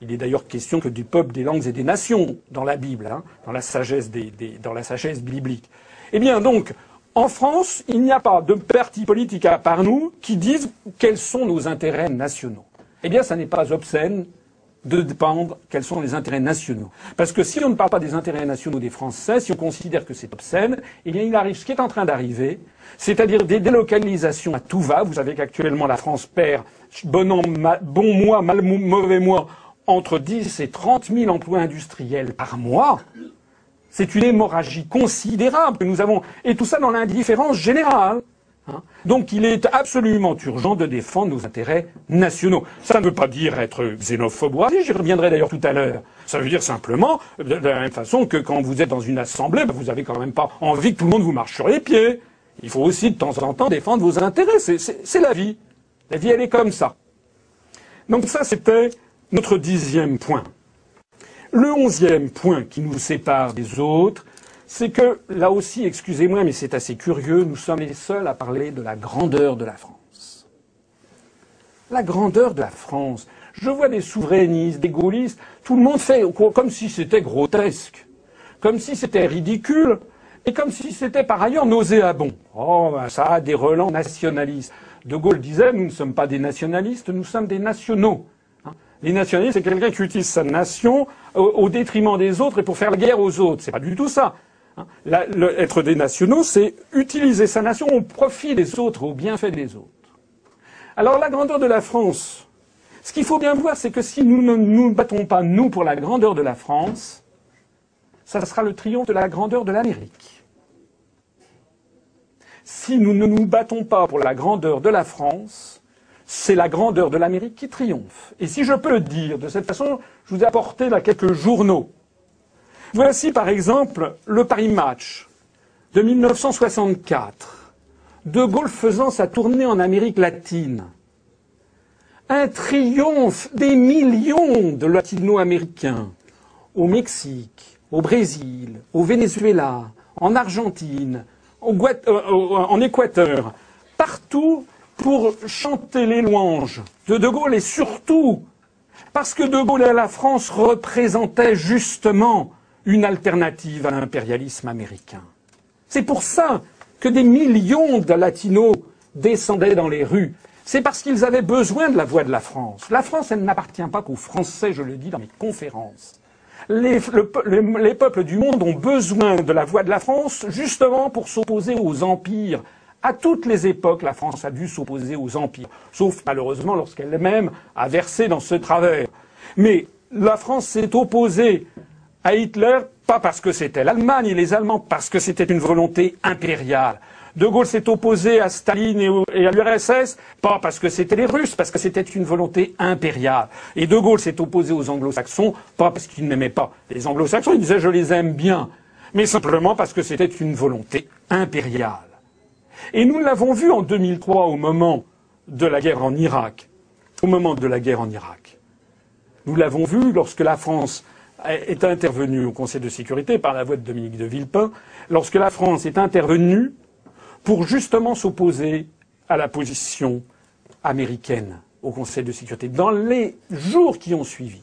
[SPEAKER 1] Il est d'ailleurs question que du peuple, des langues et des nations dans la Bible, hein, dans, la sagesse des, dans la sagesse biblique. Eh bien, donc, en France, il n'y a pas de parti politique à part nous qui disent quels sont nos intérêts nationaux. Eh bien, ça n'est pas obscène de dépendre quels sont les intérêts nationaux. Parce que si on ne parle pas des intérêts nationaux des Français, si on considère que c'est obscène, eh bien, il arrive ce qui est en train d'arriver, c'est-à-dire des délocalisations à tout va. Vous savez qu'actuellement, la France perd, bon mois, mal, mauvais mois, entre 10 et 30 000 emplois industriels par mois, c'est une hémorragie considérable que nous avons, et tout ça dans l'indifférence générale. Hein. Donc il est absolument urgent de défendre nos intérêts nationaux. Ça ne veut pas dire être xénophobe j'y reviendrai d'ailleurs tout à l'heure. Ça veut dire simplement, de la même façon que quand vous êtes dans une assemblée, ben, vous n'avez quand même pas envie que tout le monde vous marche sur les pieds. Il faut aussi de temps en temps défendre vos intérêts. C'est la vie. La vie, elle est comme ça. Donc ça, c'était notre dixième point. Le onzième point qui nous sépare des autres, c'est que, là aussi, excusez-moi, mais c'est assez curieux, nous sommes les seuls à parler de la grandeur de la France. La grandeur de la France. Je vois des souverainistes, des gaullistes, tout le monde fait comme si c'était grotesque, comme si c'était ridicule, et comme si c'était par ailleurs nauséabond. Oh, ben ça a des relents nationalistes. De Gaulle disait, nous ne sommes pas des nationalistes, nous sommes des nationaux. Les nationalistes, c'est quelqu'un qui utilise sa nation au, détriment des autres et pour faire la guerre aux autres. C'est pas du tout ça. Hein. être des nationaux, c'est utiliser sa nation au profit des autres, au bienfait des autres. Alors la grandeur de la France, ce qu'il faut bien voir, c'est que si nous ne nous battons pas, nous, pour la grandeur de la France, ça sera le triomphe de la grandeur de l'Amérique. Si nous ne nous battons pas pour la grandeur de la France, c'est la grandeur de l'Amérique qui triomphe. Et si je peux le dire de cette façon, je vous ai apporté quelques journaux. Voici par exemple le Paris Match de 1964. De Gaulle faisant sa tournée en Amérique latine. Un triomphe des millions de latino-américains au Mexique, au Brésil, au Venezuela, en Argentine, euh, en Équateur, partout pour chanter les louanges de De Gaulle et surtout parce que De Gaulle et la France représentaient justement une alternative à l'impérialisme américain. C'est pour ça que des millions de latinos descendaient dans les rues. C'est parce qu'ils avaient besoin de la voix de la France. La France, elle n'appartient pas qu'aux Français, je le dis dans mes conférences. Les, les, peuples du monde ont besoin de la voix de la France justement pour s'opposer aux empires à toutes les époques, la France a dû s'opposer aux empires, sauf malheureusement lorsqu'elle-même a versé dans ce travers. Mais la France s'est opposée à Hitler, pas parce que c'était l'Allemagne et les Allemands, parce que c'était une volonté impériale. De Gaulle s'est opposé à Staline et à l'URSS, pas parce que c'était les Russes, parce que c'était une volonté impériale. Et De Gaulle s'est opposé aux Anglo-Saxons, pas parce qu'il n'aimait pas les Anglo-Saxons, il disait je les aime bien, mais simplement parce que c'était une volonté impériale. Et nous l'avons vu en 2003 au moment de la guerre en Irak. Au moment de la guerre en Irak. Nous l'avons vu lorsque la France est intervenue au Conseil de sécurité par la voix de Dominique de Villepin, lorsque la France est intervenue pour justement s'opposer à la position américaine au Conseil de sécurité. Dans les jours qui ont suivi,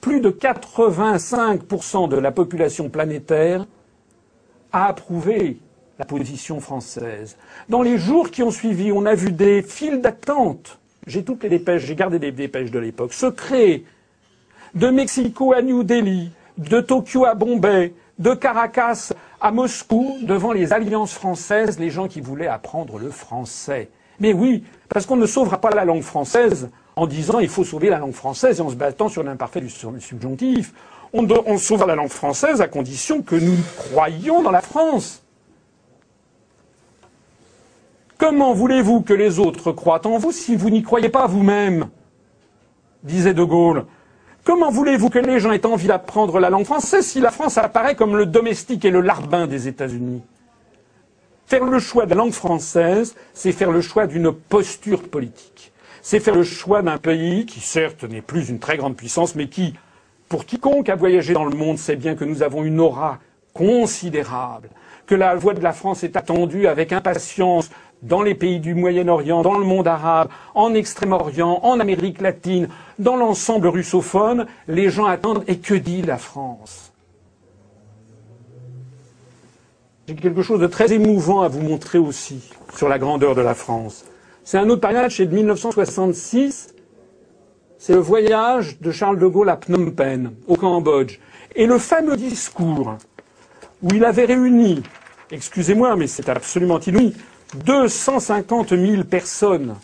[SPEAKER 1] plus de 85% de la population planétaire a approuvé la position française. Dans les jours qui ont suivi, on a vu des files d'attente. J'ai toutes les dépêches, j'ai gardé des dépêches de l'époque, se créer de Mexico à New Delhi, de Tokyo à Bombay, de Caracas à Moscou, devant les alliances françaises, les gens qui voulaient apprendre le français. Mais oui, parce qu'on ne sauvera pas la langue française en disant il faut sauver la langue française et en se battant sur l'imparfait du subjonctif. On, on sauve la langue française à condition que nous croyions dans la France. Comment voulez-vous que les autres croient en vous si vous n'y croyez pas vous-même disait De Gaulle. Comment voulez-vous que les gens aient envie d'apprendre la langue française si la France apparaît comme le domestique et le larbin des États-Unis? Faire le choix de la langue française, c'est faire le choix d'une posture politique. C'est faire le choix d'un pays qui, certes, n'est plus une très grande puissance, mais qui, pour quiconque a voyagé dans le monde, sait bien que nous avons une aura considérable, que la voix de la France est attendue avec impatience dans les pays du Moyen-Orient, dans le monde arabe, en Extrême-Orient, en Amérique latine, dans l'ensemble russophone, les gens attendent et que dit la France? J'ai quelque chose de très émouvant à vous montrer aussi sur la grandeur de la France. C'est un autre période, c'est de 1966. C'est le voyage de Charles de Gaulle à Phnom Penh, au Cambodge. Et le fameux discours où il avait réuni, excusez-moi, mais c'est absolument inouï, 250 000 personnes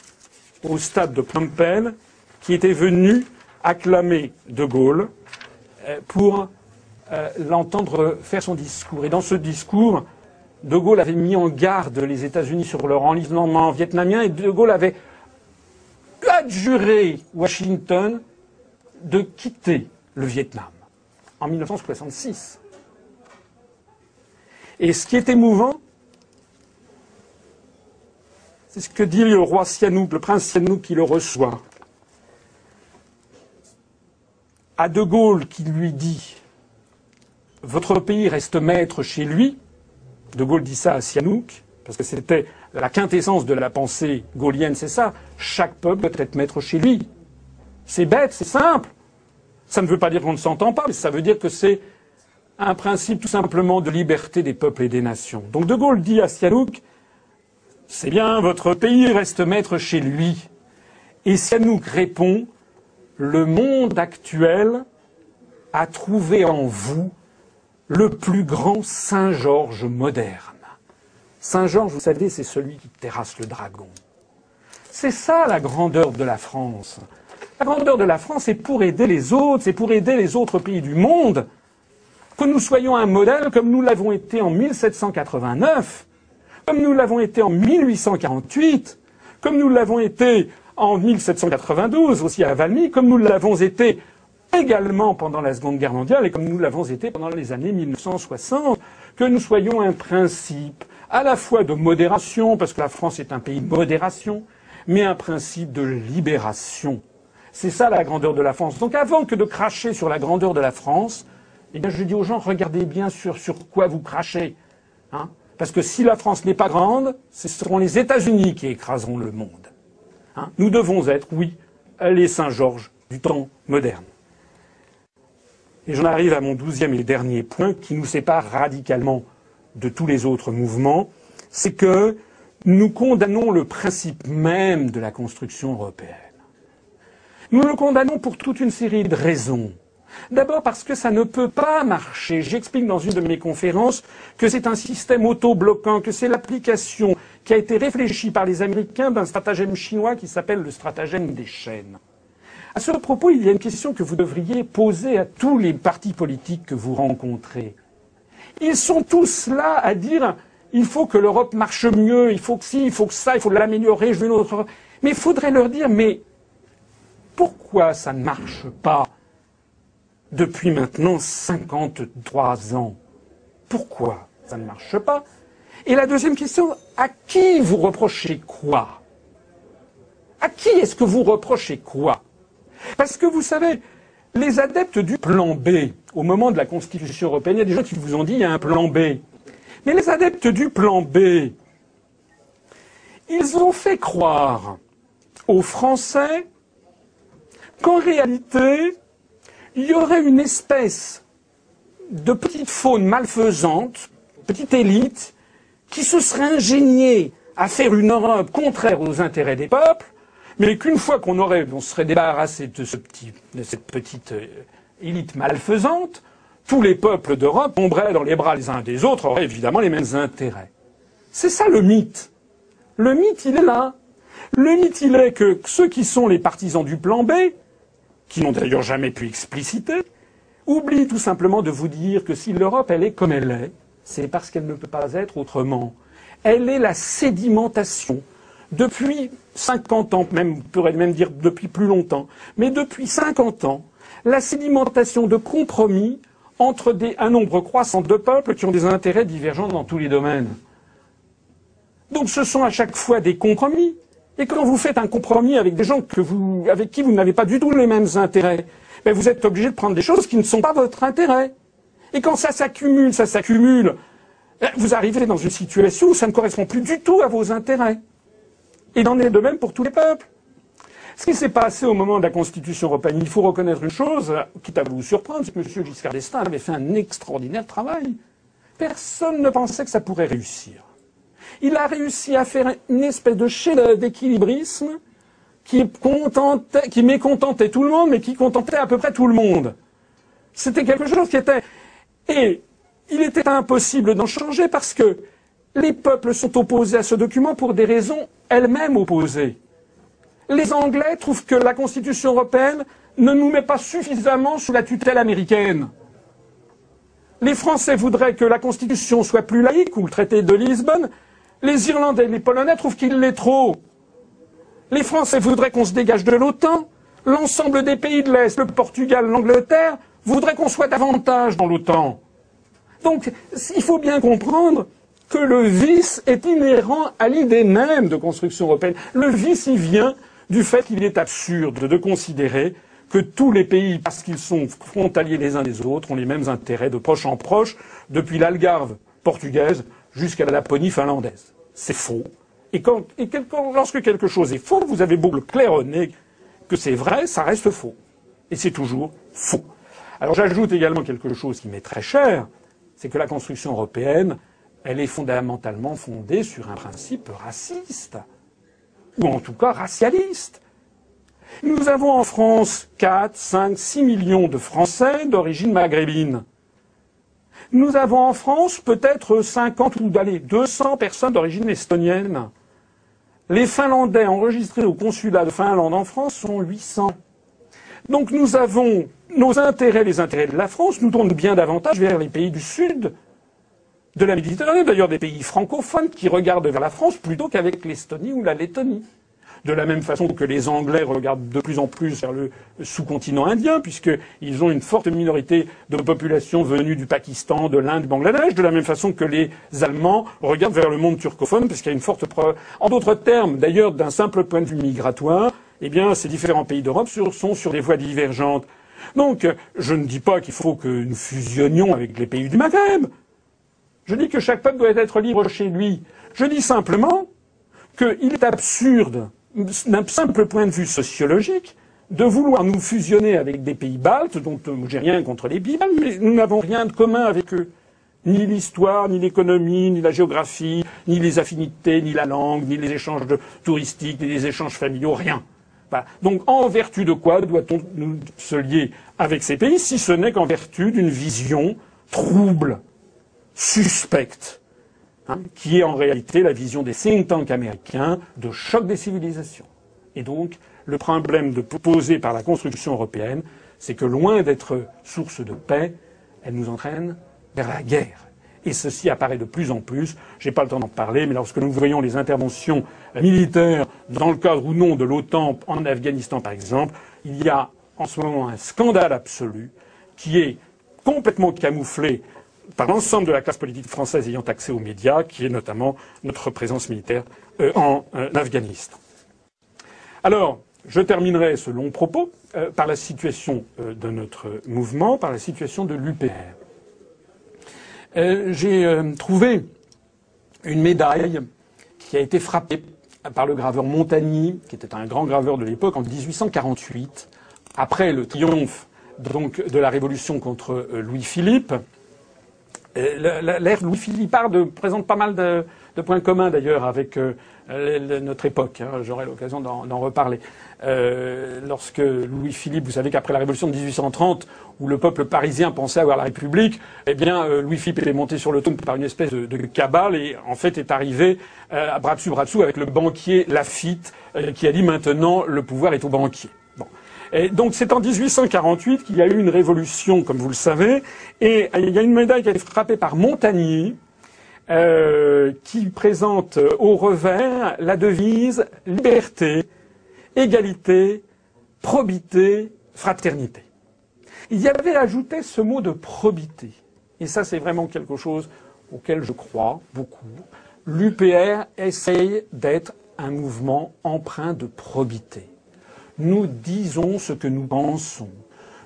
[SPEAKER 1] au stade de Phnom Penh qui étaient venues acclamer De Gaulle euh, pour euh, l'entendre faire son discours. Et dans ce discours, De Gaulle avait mis en garde les États-Unis sur leur enlisement vietnamien et De Gaulle avait adjuré Washington de quitter le Vietnam en 1966. Et ce qui est émouvant, c'est ce que dit le roi Sihanouk, le prince Sihanouk qui le reçoit. À De Gaulle qui lui dit Votre pays reste maître chez lui. De Gaulle dit ça à Sihanouk, parce que c'était la quintessence de la pensée gaulienne, c'est ça. Chaque peuple doit être maître chez lui. C'est bête, c'est simple. Ça ne veut pas dire qu'on ne s'entend pas, mais ça veut dire que c'est un principe tout simplement de liberté des peuples et des nations. Donc De Gaulle dit à Sihanouk c'est bien, votre pays reste maître chez lui. Et Sihanouk répond Le monde actuel a trouvé en vous le plus grand Saint-Georges moderne. Saint-Georges, vous savez, c'est celui qui terrasse le dragon. C'est ça la grandeur de la France. La grandeur de la France, c'est pour aider les autres, c'est pour aider les autres pays du monde. Que nous soyons un modèle comme nous l'avons été en 1789, comme nous l'avons été en 1848, comme nous l'avons été en 1792 aussi à Valmy, comme nous l'avons été également pendant la Seconde Guerre mondiale et comme nous l'avons été pendant les années 1960, que nous soyons un principe à la fois de modération, parce que la France est un pays de modération, mais un principe de libération. C'est ça la grandeur de la France. Donc avant que de cracher sur la grandeur de la France, eh bien je dis aux gens, regardez bien sur, sur quoi vous crachez. Hein parce que si la France n'est pas grande, ce seront les États-Unis qui écraseront le monde. Hein Nous devons être, oui, les Saint-Georges du temps moderne. Et j'en arrive à mon douzième et dernier point qui nous sépare radicalement de tous les autres mouvements, c'est que nous condamnons le principe même de la construction européenne. Nous le condamnons pour toute une série de raisons. D'abord parce que ça ne peut pas marcher. J'explique dans une de mes conférences que c'est un système auto-bloquant, que c'est l'application qui a été réfléchie par les Américains d'un stratagème chinois qui s'appelle le stratagème des chaînes. À ce propos, il y a une question que vous devriez poser à tous les partis politiques que vous rencontrez. Ils sont tous là à dire il faut que l'Europe marche mieux, il faut que ci, il faut que ça, il faut l'améliorer, je veux une autre. Mais il faudrait leur dire mais pourquoi ça ne marche pas? Depuis maintenant 53 ans. Pourquoi ça ne marche pas? Et la deuxième question, à qui vous reprochez quoi? À qui est-ce que vous reprochez quoi? Parce que vous savez, les adeptes du plan B, au moment de la Constitution européenne, il y a des gens qui vous ont dit il y a un plan B. Mais les adeptes du plan B, ils ont fait croire aux Français qu'en réalité, il y aurait une espèce de petite faune malfaisante, petite élite, qui se serait ingéniée à faire une Europe contraire aux intérêts des peuples, mais qu'une fois qu'on aurait, on serait débarrassé de, de cette petite euh, élite malfaisante, tous les peuples d'Europe tomberaient dans les bras les uns des autres, auraient évidemment les mêmes intérêts. C'est ça le mythe. Le mythe, il est là. Le mythe, il est que ceux qui sont les partisans du plan B qui n'ont d'ailleurs jamais pu expliciter, oublie tout simplement de vous dire que si l'Europe, elle est comme elle est, c'est parce qu'elle ne peut pas être autrement. Elle est la sédimentation. Depuis 50 ans, même, on pourrait même dire depuis plus longtemps, mais depuis 50 ans, la sédimentation de compromis entre des, un nombre croissant de peuples qui ont des intérêts divergents dans tous les domaines. Donc ce sont à chaque fois des compromis. Et quand vous faites un compromis avec des gens avec qui vous n'avez pas du tout les mêmes intérêts, ben vous êtes obligé de prendre des choses qui ne sont pas votre intérêt. Et quand ça s'accumule, ça s'accumule, ben vous arrivez dans une situation où ça ne correspond plus du tout à vos intérêts. Il en est de même pour tous les peuples. Ce qui s'est passé au moment de la Constitution européenne, il faut reconnaître une chose, quitte à vous surprendre, c'est que M. Giscard d'Estaing avait fait un extraordinaire travail. Personne ne pensait que ça pourrait réussir. Il a réussi à faire une espèce de chef d'équilibrisme qui, qui mécontentait tout le monde, mais qui contentait à peu près tout le monde. C'était quelque chose qui était... Et il était impossible d'en changer parce que les peuples sont opposés à ce document pour des raisons elles-mêmes opposées. Les Anglais trouvent que la Constitution européenne ne nous met pas suffisamment sous la tutelle américaine. Les Français voudraient que la Constitution soit plus laïque, ou le traité de Lisbonne. Les Irlandais et les Polonais trouvent qu'il l'est trop. Les Français voudraient qu'on se dégage de l'OTAN. L'ensemble des pays de l'Est, le Portugal, l'Angleterre, voudraient qu'on soit davantage dans l'OTAN. Donc, il faut bien comprendre que le vice est inhérent à l'idée même de construction européenne. Le vice, il vient du fait qu'il est absurde de considérer que tous les pays, parce qu'ils sont frontaliers les uns des autres, ont les mêmes intérêts de proche en proche, depuis l'Algarve portugaise jusqu'à la Laponie finlandaise. C'est faux. Et, quand, lorsque quelque chose est faux, vous avez beau le claironner que c'est vrai, ça reste faux. Et c'est toujours faux. Alors j'ajoute également quelque chose qui m'est très cher, c'est que la construction européenne, elle est fondamentalement fondée sur un principe raciste ou en tout cas racialiste. Nous avons en France 4, 5, 6 millions de Français d'origine maghrébine. Nous avons en France peut-être 50 ou d'aller 200 personnes d'origine estonienne. Les Finlandais enregistrés au consulat de Finlande en France sont 800. Donc nous avons nos intérêts, les intérêts de la France, nous tournent bien davantage vers les pays du Sud de la Méditerranée, d'ailleurs des pays francophones qui regardent vers la France plutôt qu'avec l'Estonie ou la Lettonie. De la même façon que les Anglais regardent de plus en plus vers le sous-continent indien, puisqu'ils ont une forte minorité de population venue du Pakistan, de l'Inde, du Bangladesh, de la même façon que les Allemands regardent vers le monde turcophone, parce qu'il y a une forte preuve. En d'autres termes, d'ailleurs, d'un simple point de vue migratoire, eh bien, ces différents pays d'Europe sont sur des voies divergentes. Donc, je ne dis pas qu'il faut que nous fusionnions avec les pays du Maghreb. Je dis que chaque peuple doit être libre chez lui. Je dis simplement qu'il est absurde, d'un simple point de vue sociologique, de vouloir nous fusionner avec des pays baltes, dont euh, j'ai rien contre les pays baltes, mais nous n'avons rien de commun avec eux. Ni l'histoire, ni l'économie, ni la géographie, ni les affinités, ni la langue, ni les échanges touristiques, ni les échanges familiaux, rien. Donc en vertu de quoi doit-on nous se lier avec ces pays, si ce n'est qu'en vertu d'une vision trouble suspecte, qui est en réalité la vision des think tanks américains de choc des civilisations. Et donc, le problème posé par la construction européenne, c'est que loin d'être source de paix, elle nous entraîne vers la guerre. Et ceci apparaît de plus en plus. Je n'ai pas le temps d'en parler, mais lorsque nous voyons les interventions militaires dans le cadre ou non de l'OTAN en Afghanistan, par exemple, il y a en ce moment un scandale absolu qui est complètement camouflé par l'ensemble de la classe politique française ayant accès aux médias, qui est notamment notre présence militaire euh, en euh, Afghanistan. Alors, je terminerai ce long propos euh, par la situation de notre mouvement, par la situation de l'UPR. J'ai trouvé une médaille qui a été frappée par le graveur Montagny, qui était un grand graveur de l'époque, en 1848, après le triomphe donc de la Révolution contre Louis-Philippe. L'ère Louis-Philippard présente pas mal de, points communs d'ailleurs avec euh, notre époque. Hein, J'aurai l'occasion d'en reparler. Euh, lorsque Louis-Philippe, vous savez qu'après la Révolution de 1830, où le peuple parisien pensait avoir la République, eh bien euh, Louis-Philippe était monté sur le trône par une espèce de, cabale et en fait est arrivé à bras dessus avec le banquier Lafitte qui a dit maintenant le pouvoir est au banquier. Et donc c'est en 1848 qu'il y a eu une révolution, comme vous le savez, et il y a une médaille qui a été frappée par Montagny, euh, qui présente au revers la devise liberté, égalité, probité, fraternité. Il y avait ajouté ce mot de probité. Et ça, c'est vraiment quelque chose auquel je crois beaucoup. L'UPR essaye d'être un mouvement empreint de probité. Nous disons ce que nous pensons.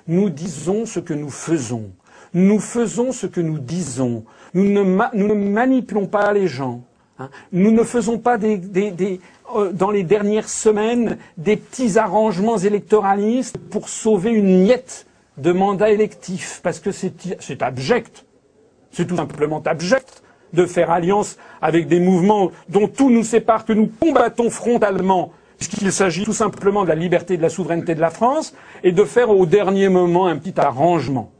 [SPEAKER 1] Nous disons ce que nous faisons. Nous faisons ce que nous disons. Nous ne, manipulons pas les gens. Hein. Nous ne faisons pas euh, dans les dernières semaines des petits arrangements électoralistes pour sauver une miette de mandat électif, parce que c'est abject. C'est tout simplement abject de faire alliance avec des mouvements dont tout nous sépare, que nous combattons frontalement, puisqu'il s'agit tout simplement de la liberté et de la souveraineté de la France, et de faire au dernier moment un petit arrangement.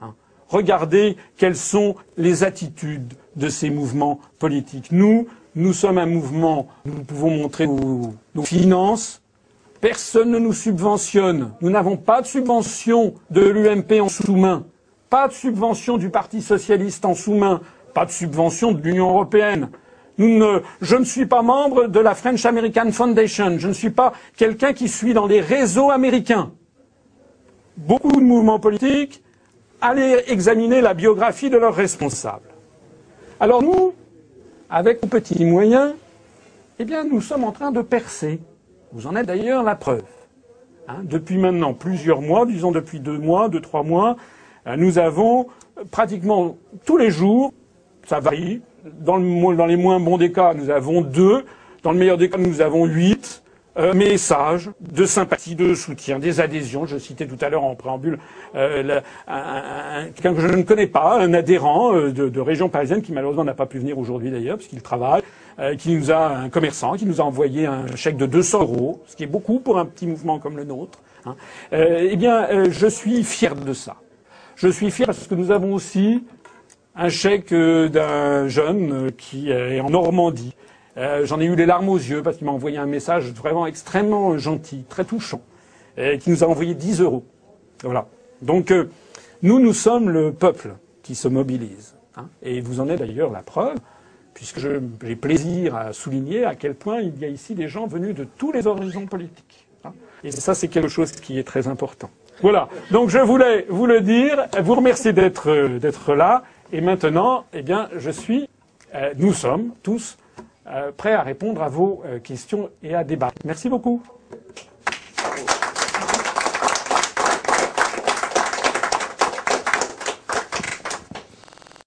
[SPEAKER 1] Hein. Regardez quelles sont les attitudes de ces mouvements politiques. Nous, nous sommes un mouvement, nous pouvons montrer nos, nos finances, personne ne nous subventionne, nous n'avons pas de subvention de l'UMP en sous-main, pas de subvention du Parti socialiste en sous-main, pas de subvention de l'Union européenne. Je ne suis pas membre de la French American Foundation. Je ne suis pas quelqu'un qui suit dans les réseaux américains. Beaucoup de mouvements politiques, allez examiner la biographie de leurs responsables. Alors nous, avec nos petits moyens, eh bien, nous sommes en train de percer. Vous en êtes d'ailleurs la preuve. Hein, depuis maintenant plusieurs mois, disons depuis deux mois, deux, trois mois, euh, nous avons pratiquement tous les jours ça varie. Dans, le, dans, les moins bons des cas, nous avons deux. Dans le meilleur des cas, nous avons huit euh, messages de sympathie, de soutien, des adhésions. Je citais tout à l'heure en préambule euh, quelqu'un que je ne connais pas, un adhérent euh, de, région parisienne qui malheureusement n'a pas pu venir aujourd'hui d'ailleurs, puisqu'il travaille, euh, qui nous a un commerçant qui nous a envoyé un chèque de 200 euros, ce qui est beaucoup pour un petit mouvement comme le nôtre. Hein. Eh bien, je suis fier de ça. Je suis fier parce que nous avons aussi un chèque euh, d'un jeune euh, qui est en Normandie. Euh, j'en ai eu les larmes aux yeux parce qu'il m'a envoyé un message vraiment extrêmement gentil, très touchant, et qui nous a envoyé 10 euros. Voilà. Donc nous, nous sommes le peuple qui se mobilise. Hein, et vous en êtes d'ailleurs la preuve, puisque j'ai plaisir à souligner à quel point il y a ici des gens venus de tous les horizons politiques. Hein. Et ça, c'est quelque chose qui est très important. Voilà. Donc je voulais vous le dire, vous remercier d'être d'être là. Et maintenant, eh bien, je suis, euh, nous sommes tous euh, prêts à répondre à vos euh, questions et à débattre. Merci beaucoup.